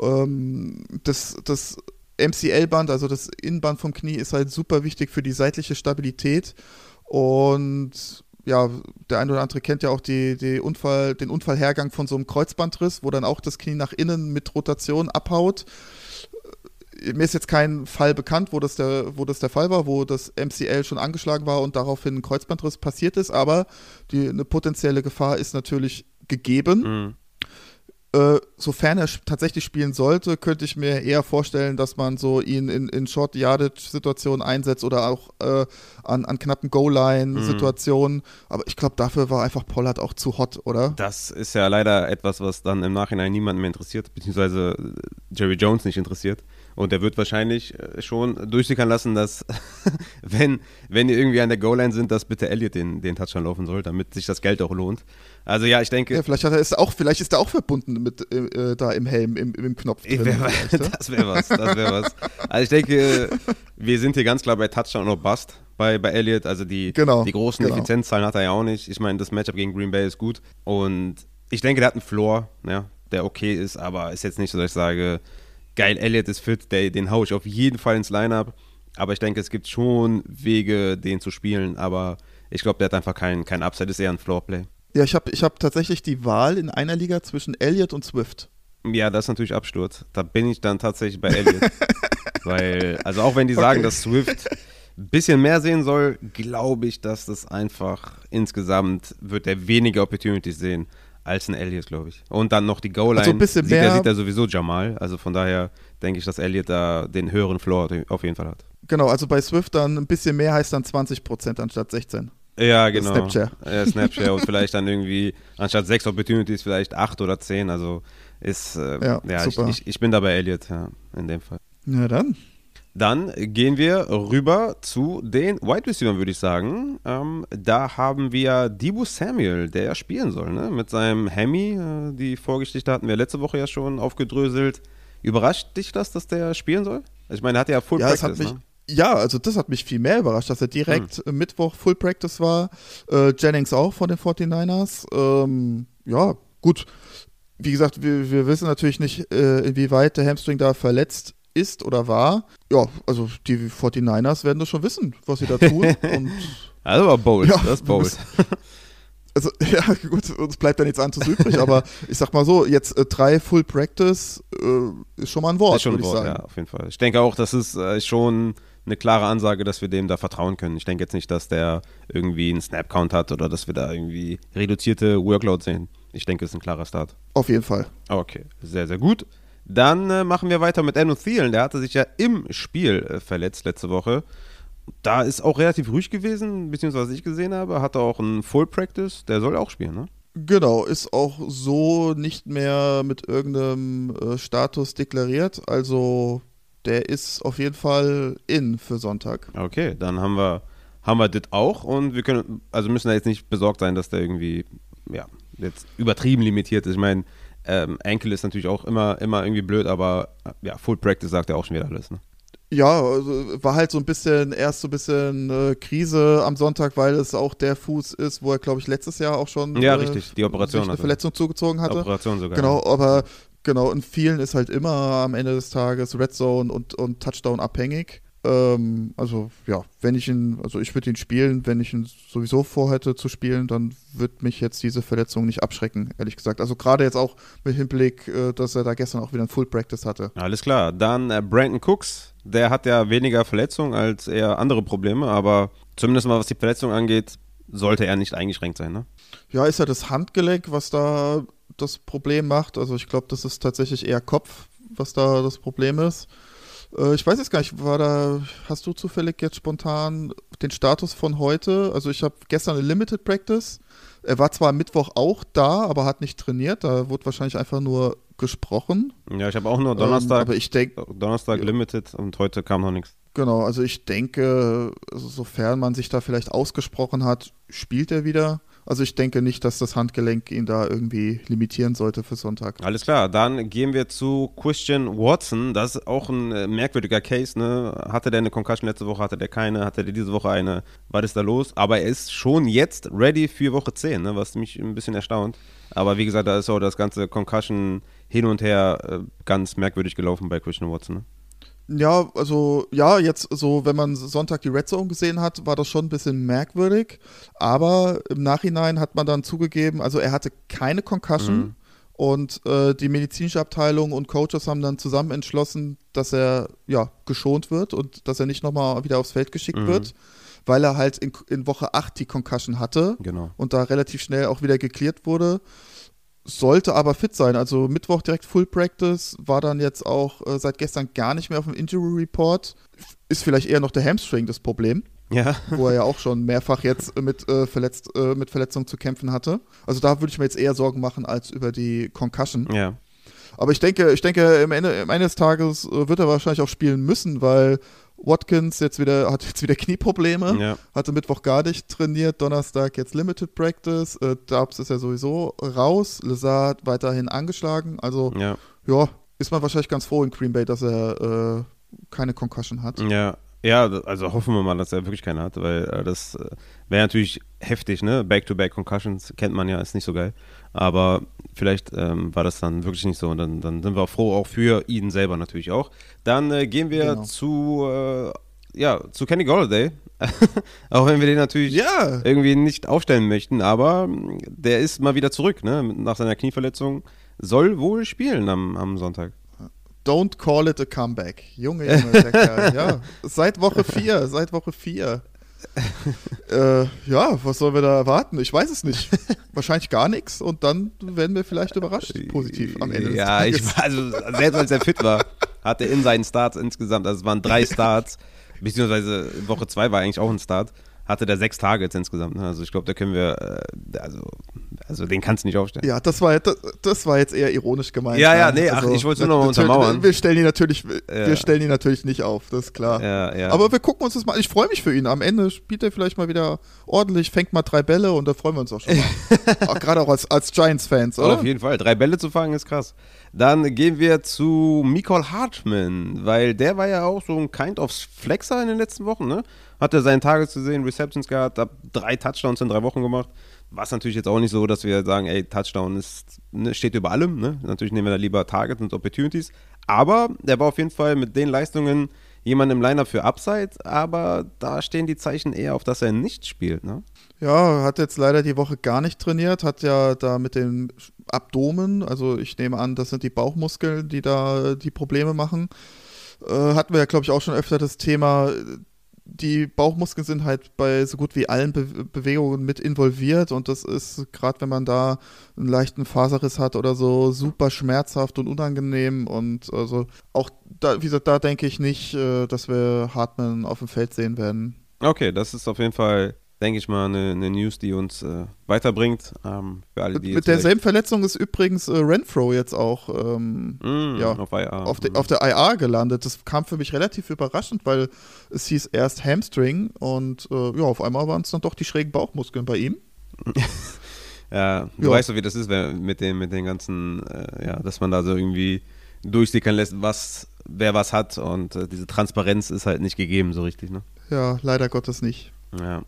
Ähm, das das MCL-Band, also das Innenband vom Knie, ist halt super wichtig für die seitliche Stabilität. Und ja, der eine oder andere kennt ja auch die, die Unfall, den Unfallhergang von so einem Kreuzbandriss, wo dann auch das Knie nach innen mit Rotation abhaut. Mir ist jetzt kein Fall bekannt, wo das, der, wo das der Fall war, wo das MCL schon angeschlagen war und daraufhin ein Kreuzbandriss passiert ist, aber die, eine potenzielle Gefahr ist natürlich gegeben. Mhm. Äh, sofern er tatsächlich spielen sollte, könnte ich mir eher vorstellen, dass man so ihn in, in Short-Yardage-Situationen einsetzt oder auch äh, an, an knappen Goal-Line-Situationen. Aber ich glaube, dafür war einfach Pollard auch zu hot, oder? Das ist ja leider etwas, was dann im Nachhinein niemanden mehr interessiert, beziehungsweise äh, Jerry Jones nicht interessiert. Und er wird wahrscheinlich äh, schon durchsickern lassen, dass, wenn, wenn die irgendwie an der Goal-Line sind, dass bitte Elliott den, den Touchdown laufen soll, damit sich das Geld auch lohnt. Also ja, ich denke, Ja, vielleicht, hat er ist auch, vielleicht ist er auch verbunden mit äh, äh, da im Helm, im, im Knopf drin. wär, das wäre was, das wäre was. Also ich denke, wir sind hier ganz klar bei Touchdown oder Bust bei, bei Elliott. Also die, Genau, die großen genau. Effizienzzahlen hat er ja auch nicht. Ich meine, das Matchup gegen Green Bay ist gut. Und ich denke, der hat einen Floor, ja, der okay ist, aber ist jetzt nicht so, dass ich sage, geil, Elliott ist fit, der, den haue ich auf jeden Fall ins Lineup. Aber ich denke, es gibt schon Wege, den zu spielen. Aber ich glaube, der hat einfach keinen kein Upside, ist eher ein Floorplay. Ja, ich habe ich hab tatsächlich die Wahl in einer Liga zwischen Elliott und Swift. Ja, das ist natürlich Absturz. Da bin ich dann tatsächlich bei Elliott. Weil, also auch wenn die sagen, Okay. dass Swift ein bisschen mehr sehen soll, glaube ich, dass das einfach insgesamt wird er weniger Opportunities sehen als ein Elliott, glaube ich. Und dann noch die Goal-Line. Also ein bisschen sieht, mehr- sieht er sowieso Jamal. Also von daher denke ich, dass Elliott da den höheren Floor auf jeden Fall hat. Genau, also bei Swift dann ein bisschen mehr heißt dann 20% anstatt 16. Ja, genau. Snapshare. Ja, Snapshare und vielleicht dann irgendwie anstatt sechs Opportunities vielleicht acht oder zehn. Also ist, äh, Ja, ja, ich, super. ich, ich bin da bei Elliott, ja, in dem Fall. Na dann. Dann gehen wir rüber zu den Wide Receivers, würde ich sagen. Ähm, da haben wir Debo Samuel, der ja spielen soll, ne? Mit seinem Hemi. Äh, die Vorgeschichte hatten wir letzte Woche ja schon aufgedröselt. Überrascht dich das, dass der spielen soll? Also ich meine, er hatte ja Full Ja, Practice, hat ne? Ja, also das hat mich viel mehr überrascht, dass er direkt Hm. äh, Mittwoch Full Practice war. Äh, Jennings auch von den 49ers. Ähm, ja, gut. Wie gesagt, wir, wir wissen natürlich nicht, äh, inwieweit der Hamstring da verletzt ist oder war. Ja, also die 49ers werden das schon wissen, was sie da tun. Und Also war bold, Ja, das ist bold. also, ja, gut, uns bleibt ja nichts anderes übrig, aber ich sag mal so, jetzt äh, drei Full Practice äh, ist schon mal ein Wort, ist schon würde ein ich Wort, sagen. ja, auf jeden Fall. Ich denke auch, das ist äh, schon eine klare Ansage, dass wir dem da vertrauen können. Ich denke jetzt nicht, dass der irgendwie einen Snap-Count hat oder dass wir da irgendwie reduzierte Workload sehen. Ich denke, es ist ein klarer Start. Auf jeden Fall. Okay, sehr, sehr gut. Dann äh, machen wir weiter mit Enno Thielen. Der hatte sich ja im Spiel äh, verletzt letzte Woche. Da ist auch relativ ruhig gewesen, beziehungsweise was ich gesehen habe, hatte auch einen Full Practice. Der soll auch spielen, ne? Genau, ist auch so nicht mehr mit irgendeinem äh, Status deklariert. Also der ist auf jeden Fall in für Sonntag. Okay, dann haben wir, haben wir das auch und wir können, also müssen da jetzt nicht besorgt sein, dass der irgendwie, ja, jetzt übertrieben limitiert ist. Ich meine, ähm, Ankle ist natürlich auch immer, immer irgendwie blöd, aber ja, Full Practice sagt ja auch schon wieder alles, ne? Ja, also war halt so ein bisschen, erst so ein bisschen äh, Krise am Sonntag, weil es auch der Fuß ist, wo er, glaube ich, letztes Jahr auch schon Ja, äh, richtig, die Operation eine. Verletzung zugezogen hatte. Operation sogar. Genau, aber genau, in vielen ist halt immer am Ende des Tages Red Zone und, und Touchdown abhängig. Ähm, also ja, wenn ich ihn, also ich würde ihn spielen, wenn ich ihn sowieso vorhätte zu spielen, dann wird mich jetzt diese Verletzung nicht abschrecken, ehrlich gesagt. Also gerade jetzt auch mit Hinblick, äh, dass er da gestern auch wieder ein Full Practice hatte. Alles klar. Dann äh, Brandon Cooks, der hat ja weniger Verletzungen als eher andere Probleme, aber zumindest mal was die Verletzung angeht, sollte er nicht eingeschränkt sein, ne? Ja, ist ja das Handgelenk, was da das Problem macht. Also ich glaube, das ist tatsächlich eher Kopf, was da das Problem ist. Äh, ich weiß jetzt gar nicht, war da, hast du zufällig jetzt spontan den Status von heute? Also ich habe gestern eine Limited Practice. Er war zwar am Mittwoch auch da, aber hat nicht trainiert. Da wurde wahrscheinlich einfach nur gesprochen. Ja, ich habe auch nur Ähm, Donnerstag, aber ich denke, Donnerstag. Limited und heute kam noch nichts. genau, also ich denke, sofern man sich da vielleicht ausgesprochen hat, spielt er wieder. Also ich denke nicht, dass das Handgelenk ihn da irgendwie limitieren sollte für Sonntag. Alles klar, dann gehen wir zu Christian Watson. Das ist auch ein äh, merkwürdiger Case, ne? Hatte der eine Concussion letzte Woche, hatte der keine, hatte der diese Woche eine? Was ist da los? Aber er ist schon jetzt ready für Woche 10, ne? was mich ein bisschen erstaunt. Aber wie gesagt, da ist auch das ganze Concussion hin und her äh, ganz merkwürdig gelaufen bei Christian Watson. Ne? Ja, also ja, jetzt so, wenn man Sonntag die Red Zone gesehen hat, war das schon ein bisschen merkwürdig. Aber im Nachhinein hat man dann zugegeben, also er hatte keine Concussion Mhm. und äh, die medizinische Abteilung und Coaches haben dann zusammen entschlossen, dass er ja geschont wird und dass er nicht nochmal wieder aufs Feld geschickt Mhm. wird, weil er halt in, in Woche 8 die Concussion hatte Genau. und da relativ schnell auch wieder geklärt wurde. Sollte aber fit sein. Also Mittwoch direkt Full Practice, war dann jetzt auch äh, seit gestern gar nicht mehr auf dem Injury Report. Ist vielleicht eher noch der Hamstring das Problem, Ja, wo er ja auch schon mehrfach jetzt mit, äh, verletzt, äh, mit Verletzungen zu kämpfen hatte. Also da würde ich mir jetzt eher Sorgen machen als über die Concussion. ja. Aber ich denke, ich denke, am Ende, am Ende des Tages äh, wird er wahrscheinlich auch spielen müssen, weil Watkins jetzt wieder hat jetzt wieder Knieprobleme. Ja, Hatte Mittwoch gar nicht trainiert, Donnerstag jetzt Limited Practice. Äh, Dubs ist ja sowieso raus, Lazard weiterhin angeschlagen. Also, ja, ja, ist man wahrscheinlich ganz froh in Green Bay, dass er äh, keine Concussion hat. ja. Ja, also hoffen wir mal, dass er wirklich keine hat, weil äh, das äh, wäre natürlich heftig, ne? Back-to-back Concussions kennt man ja, ist nicht so geil. Aber vielleicht ähm, war das dann wirklich nicht so und dann, dann sind wir froh, auch für ihn selber natürlich auch. Dann äh, gehen wir Genau. zu, äh, ja, zu Kenny Golladay. auch wenn wir den natürlich Ja, irgendwie nicht aufstellen möchten, aber mm, der ist mal wieder zurück, ne? Nach seiner Knieverletzung. Soll wohl spielen am, am Sonntag. don't call it a comeback. Junge, Junge, der Kerl, ja. Seit Woche 4, seit Woche 4. äh, ja, was sollen wir da erwarten? Ich weiß es nicht. Wahrscheinlich gar nichts und dann werden wir vielleicht überrascht, positiv am Ende Ja, ich war, also selbst als er fit war, hatte in seinen Starts insgesamt, also es waren drei Starts, beziehungsweise Woche zwei war eigentlich auch ein Start, hatte der sechs Targets insgesamt. Ne? Also ich glaube, da können wir, äh, also, also den kannst du nicht aufstellen. Ja, das war, das, das war jetzt eher ironisch gemeint. Ja, ja, Nein, nee, ach, ich wollte es nur noch mal natürlich- untermauern. Wir stellen ihn natürlich, Ja. wir stellen ihn natürlich nicht auf, das ist klar. Ja, ja. Aber wir gucken uns das mal. Ich freue mich für ihn. Am Ende spielt er vielleicht mal wieder ordentlich, fängt mal drei Bälle und da freuen wir uns auch schon mal. auch gerade auch als, als Giants-Fans, oder? Auf jeden Fall. Drei Bälle zu fangen ist krass. Dann gehen wir zu Nicole Hartman, weil der war ja auch so ein Kind of Flexer in den letzten Wochen, ne? Hat er seinen Tages zu sehen, Receptions gehabt, hat drei Touchdowns in drei Wochen gemacht. Was natürlich jetzt auch nicht so, dass wir sagen, ey, Touchdown ist, ne, steht über allem, ne? Natürlich nehmen wir da lieber Targets und Opportunities. Aber der war auf jeden Fall mit den Leistungen jemand im Lineup für Upside, aber da stehen die Zeichen eher auf, dass er nicht spielt, ne? Ja, hat jetzt leider die Woche gar nicht trainiert, hat ja da mit dem Abdomen, also ich nehme an, das sind die Bauchmuskeln, die da die Probleme machen. Äh, hatten wir ja, glaube ich, auch schon öfter das Thema, die Bauchmuskeln sind halt bei so gut wie allen Be Bewegungen mit involviert und das ist, gerade wenn man da einen leichten Faserriss hat oder so, super schmerzhaft und unangenehm und also auch da, wie gesagt, da denke ich nicht, äh, dass wir Hartmann auf dem Feld sehen werden. Okay, das ist auf jeden Fall denke ich mal, eine, eine, News, die uns äh, weiterbringt. Ähm, für alle, die mit derselben Verletzung ist übrigens äh, Renfro jetzt auch ähm, mm, ja, auf, IA. Auf, de, auf, der IA gelandet. Das kam für mich relativ überraschend, weil es hieß erst Hamstring und äh, ja, auf einmal waren es dann doch die schrägen Bauchmuskeln bei ihm. ja, du ja. weißt doch, wie das ist mit den, mit den ganzen, äh, ja, dass man da so irgendwie durchsickern lässt, was, wer was hat und äh, diese Transparenz ist halt nicht gegeben so richtig, ne? Ja, leider Gottes nicht. Ja.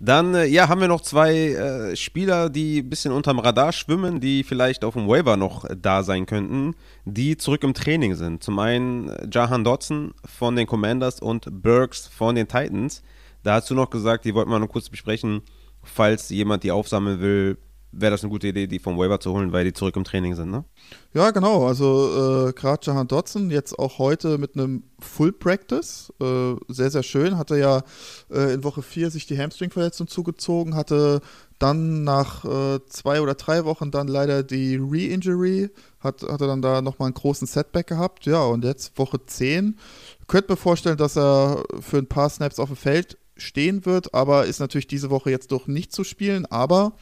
Dann äh, ja, haben wir noch zwei äh, Spieler, die ein bisschen unterm Radar schwimmen, die vielleicht auf dem Waiver noch äh, da sein könnten, die zurück im Training sind. Zum einen äh, Jahan Dodson von den Commanders und Burks von den Titans. Da hast du noch gesagt, die wollten wir noch kurz besprechen, falls jemand die aufsammeln will, wäre das eine gute Idee, die vom Waiver zu holen, weil die zurück im Training sind, ne? Ja, genau. Also äh, gerade Jahan Dotson jetzt auch heute mit einem Full Practice. Äh, sehr, sehr schön. Hatte ja äh, in Woche 4 sich die Hamstring-Verletzung zugezogen, hatte dann nach äh, zwei oder drei Wochen dann leider die Re-Injury, hat, hatte dann da nochmal einen großen Setback gehabt. Ja, und jetzt Woche 10. Könnte mir vorstellen, dass er für ein paar Snaps auf dem Feld stehen wird, aber ist natürlich diese Woche jetzt doch nicht zu spielen. Aber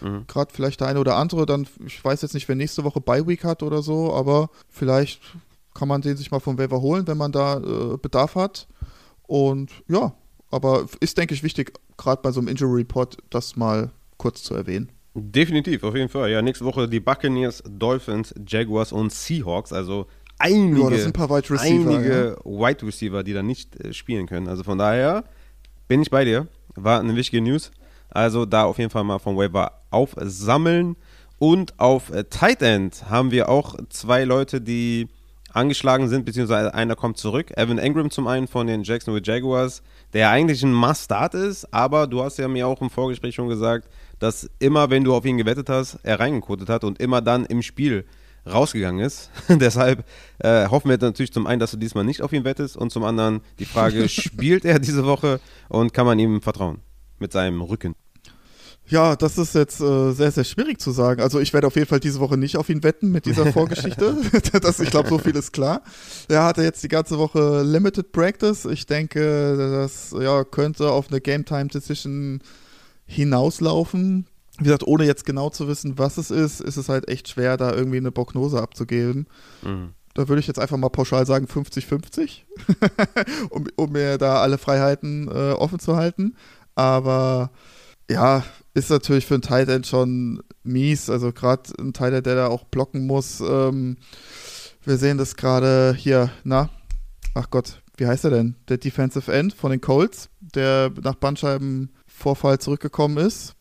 Mhm. Gerade vielleicht der eine oder andere, dann, ich weiß jetzt nicht, wer nächste Woche Bye Week hat oder so, aber vielleicht kann man den sich mal vom Waiver holen, wenn man da äh, Bedarf hat. Und ja, aber ist, denke ich, wichtig, gerade bei so einem Injury Report, das mal kurz zu erwähnen. Definitiv, auf jeden Fall. Ja, nächste Woche die Buccaneers, Dolphins, Jaguars und Seahawks. Also einige, ja, das ein paar Wide Receiver, einige ja. Wide Receiver, die da nicht äh, spielen können. Also von daher bin ich bei dir. War eine wichtige News. Also da auf jeden Fall mal vom Waiver aufsammeln. Und auf äh, Tight End haben wir auch zwei Leute, die angeschlagen sind, beziehungsweise einer kommt zurück. Evan Engram zum einen von den Jacksonville Jaguars, der eigentlich ein Must-Start ist, aber du hast ja mir auch im Vorgespräch schon gesagt, dass immer, wenn du auf ihn gewettet hast, er reingekotet hat und immer dann im Spiel rausgegangen ist. Deshalb äh, hoffen wir natürlich zum einen, dass du diesmal nicht auf ihn wettest und zum anderen die Frage, spielt er diese Woche und kann man ihm vertrauen mit seinem Rücken? Ja, das ist jetzt äh, sehr, sehr schwierig zu sagen. Also ich werde auf jeden Fall diese Woche nicht auf ihn wetten mit dieser Vorgeschichte. das, ich glaube, so viel ist klar. Er hatte jetzt die ganze Woche Limited Practice. Ich denke, das ja, könnte auf eine Game Time Decision hinauslaufen. Wie gesagt, ohne jetzt genau zu wissen, was es ist, ist es halt echt schwer, da irgendwie eine Prognose abzugeben. Mhm. Da würde ich jetzt einfach mal pauschal sagen 50-50, um, um mir da alle Freiheiten äh, offen zu halten. Aber ja, ist natürlich für einen Tight End schon mies. Also gerade ein Tight End, der da auch blocken muss. Ähm, wir sehen das gerade hier, na, ach Gott, wie heißt er denn? Der Defensive End von den Colts, der nach Bandscheibenvorfall zurückgekommen ist.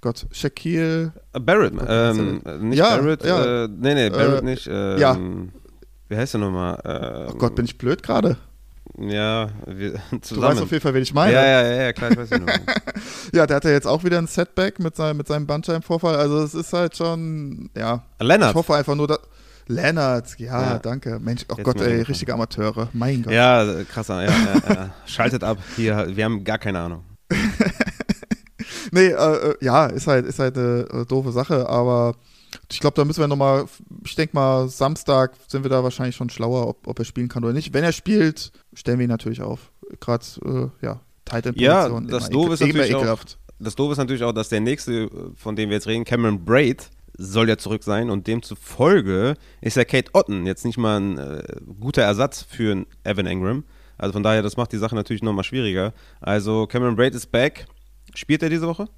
Gott, Shaquille. Barrett, ähm, nicht ja, Barrett, ja. Äh, nee, nee, Barrett äh, nicht. Ähm, ja. Wie heißt er nochmal? Ähm, oh Gott, bin ich blöd gerade? Ja, wir zusammen. Du weißt auf jeden Fall, wen ich meine. Ja, ja, ja, ja klar, ich weiß nicht Ja, der hatte jetzt auch wieder ein Setback mit seinem, mit seinem Bandscheibenvorfall. Also es ist halt schon, ja. Lennart. Ich hoffe einfach nur, dass. Lennart, ja, ja, danke. Mensch, oh jetzt Gott, ey, richtige Amateure. Mein Gott. Ja, krasser, ja, ja, ja. Schaltet ab. Hier, wir haben gar keine Ahnung. nee, äh, äh, ja, ist halt, ist halt eine äh, doofe Sache, aber ich glaube, da müssen wir nochmal, ich denke mal, Samstag sind wir da wahrscheinlich schon schlauer, ob, ob er spielen kann oder nicht. Wenn er spielt, stellen wir ihn natürlich auf. Gerade, äh, ja, Titan Ja, das Doofe ist natürlich auch, das Doofe ist natürlich auch, dass der nächste, von dem wir jetzt reden, Cameron Braid, soll ja zurück sein und demzufolge ist ja Kate Otten jetzt nicht mal ein äh, guter Ersatz für Evan Engram. Also von daher, das macht die Sache natürlich nochmal schwieriger. Also Cameron Braid ist back. Spielt er diese Woche?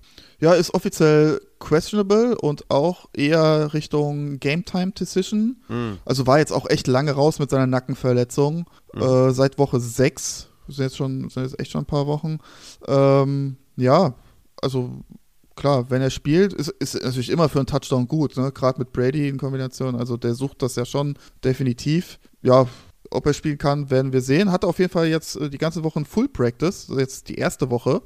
Ja, ist offiziell questionable und auch eher Richtung Game Time Decision. Mhm. Also war jetzt auch echt lange raus mit seiner Nackenverletzung. Mhm. Äh, seit Woche 6. Sind jetzt schon, sind jetzt echt schon ein paar Wochen. Ähm, ja, also klar, wenn er spielt, ist, ist natürlich immer für einen Touchdown gut, ne? Gerade mit Brady in Kombination. Also der sucht das ja schon definitiv. Ja, ob er spielen kann, werden wir sehen. Hat auf jeden Fall jetzt äh, die ganze Woche ein Full Practice, jetzt die erste Woche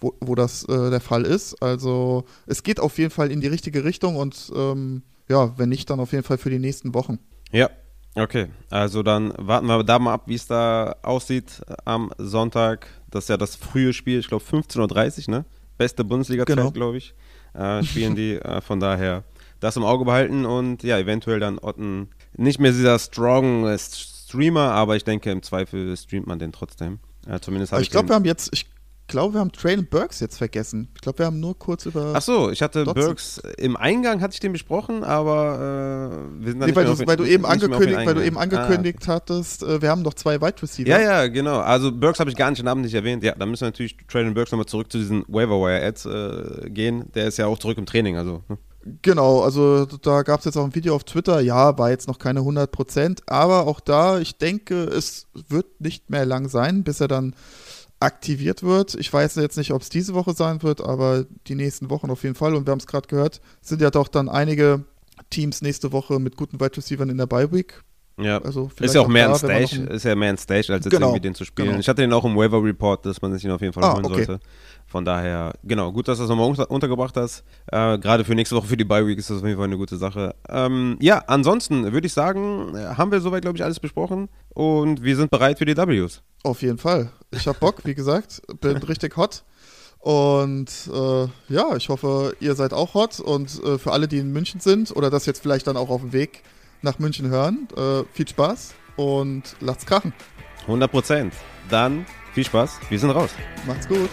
wo, wo das äh, der Fall ist. Also es geht auf jeden Fall in die richtige Richtung und ähm, ja, wenn nicht, dann auf jeden Fall für die nächsten Wochen. Ja, okay. Also dann warten wir da mal ab, wie es da aussieht am Sonntag. Das ist ja das frühe Spiel, ich glaube 15.30 Uhr, ne? Beste Bundesliga-Zeit, genau. glaube ich. Äh, spielen die. äh, von daher das im Auge behalten und ja, eventuell dann Otten nicht mehr dieser strong Streamer, aber ich denke im Zweifel streamt man den trotzdem. Ja, zumindest habe ich. Ich glaube, wir haben jetzt, ich glaube, wir haben Traylon Burks jetzt vergessen. Ich glaube, wir haben nur kurz über. Ach so, ich hatte Dotson. Burks im Eingang hatte ich den besprochen, aber äh, wir sind da Nee, nicht weil, mehr du, weil du eben nicht angekündigt, weil du eben eingegangen. angekündigt hattest, äh, wir haben noch zwei Wide Receiver. Ah. Ja, ja, genau. Also Burks habe ich gar nicht namentlich erwähnt. Ja, da müssen wir natürlich Traylon Burks nochmal zurück zu diesen Waiver-Wire-Ads äh, gehen. Der ist ja auch zurück im Training, also. ne? Genau, also da gab es jetzt auch ein Video auf Twitter. Ja, war jetzt noch keine 100 Prozent, aber auch da, ich denke, es wird nicht mehr lang sein, bis er dann aktiviert wird. Ich weiß jetzt nicht, ob es diese Woche sein wird, aber die nächsten Wochen auf jeden Fall. Und wir haben es gerade gehört, sind ja doch dann einige Teams nächste Woche mit guten Wide Receivers in der Bye Week. Ja. Also ist ja auch mehr ein da, noch Stash, ein- ist ja mehr ein Stash, als jetzt Genau, irgendwie den zu spielen. genau. Ich hatte den auch im Waiver Report, dass man sich ihn auf jeden Fall Ah, holen okay. sollte. Von daher, genau, gut, dass du das nochmal unter untergebracht hast. Äh, Gerade für nächste Woche, für die Bye Week ist das auf jeden Fall eine gute Sache. Ähm, ja, ansonsten würde ich sagen, haben wir soweit, glaube ich, alles besprochen und wir sind bereit für die Ws. Auf jeden Fall. Ich hab Bock, wie gesagt, bin richtig hot. Und äh, ja, ich hoffe, ihr seid auch hot. Und äh, für alle, die in München sind oder das jetzt vielleicht dann auch auf dem Weg nach München hören, äh, viel Spaß und lasst's krachen. 100 Prozent. Dann viel Spaß, wir sind raus. Macht's gut.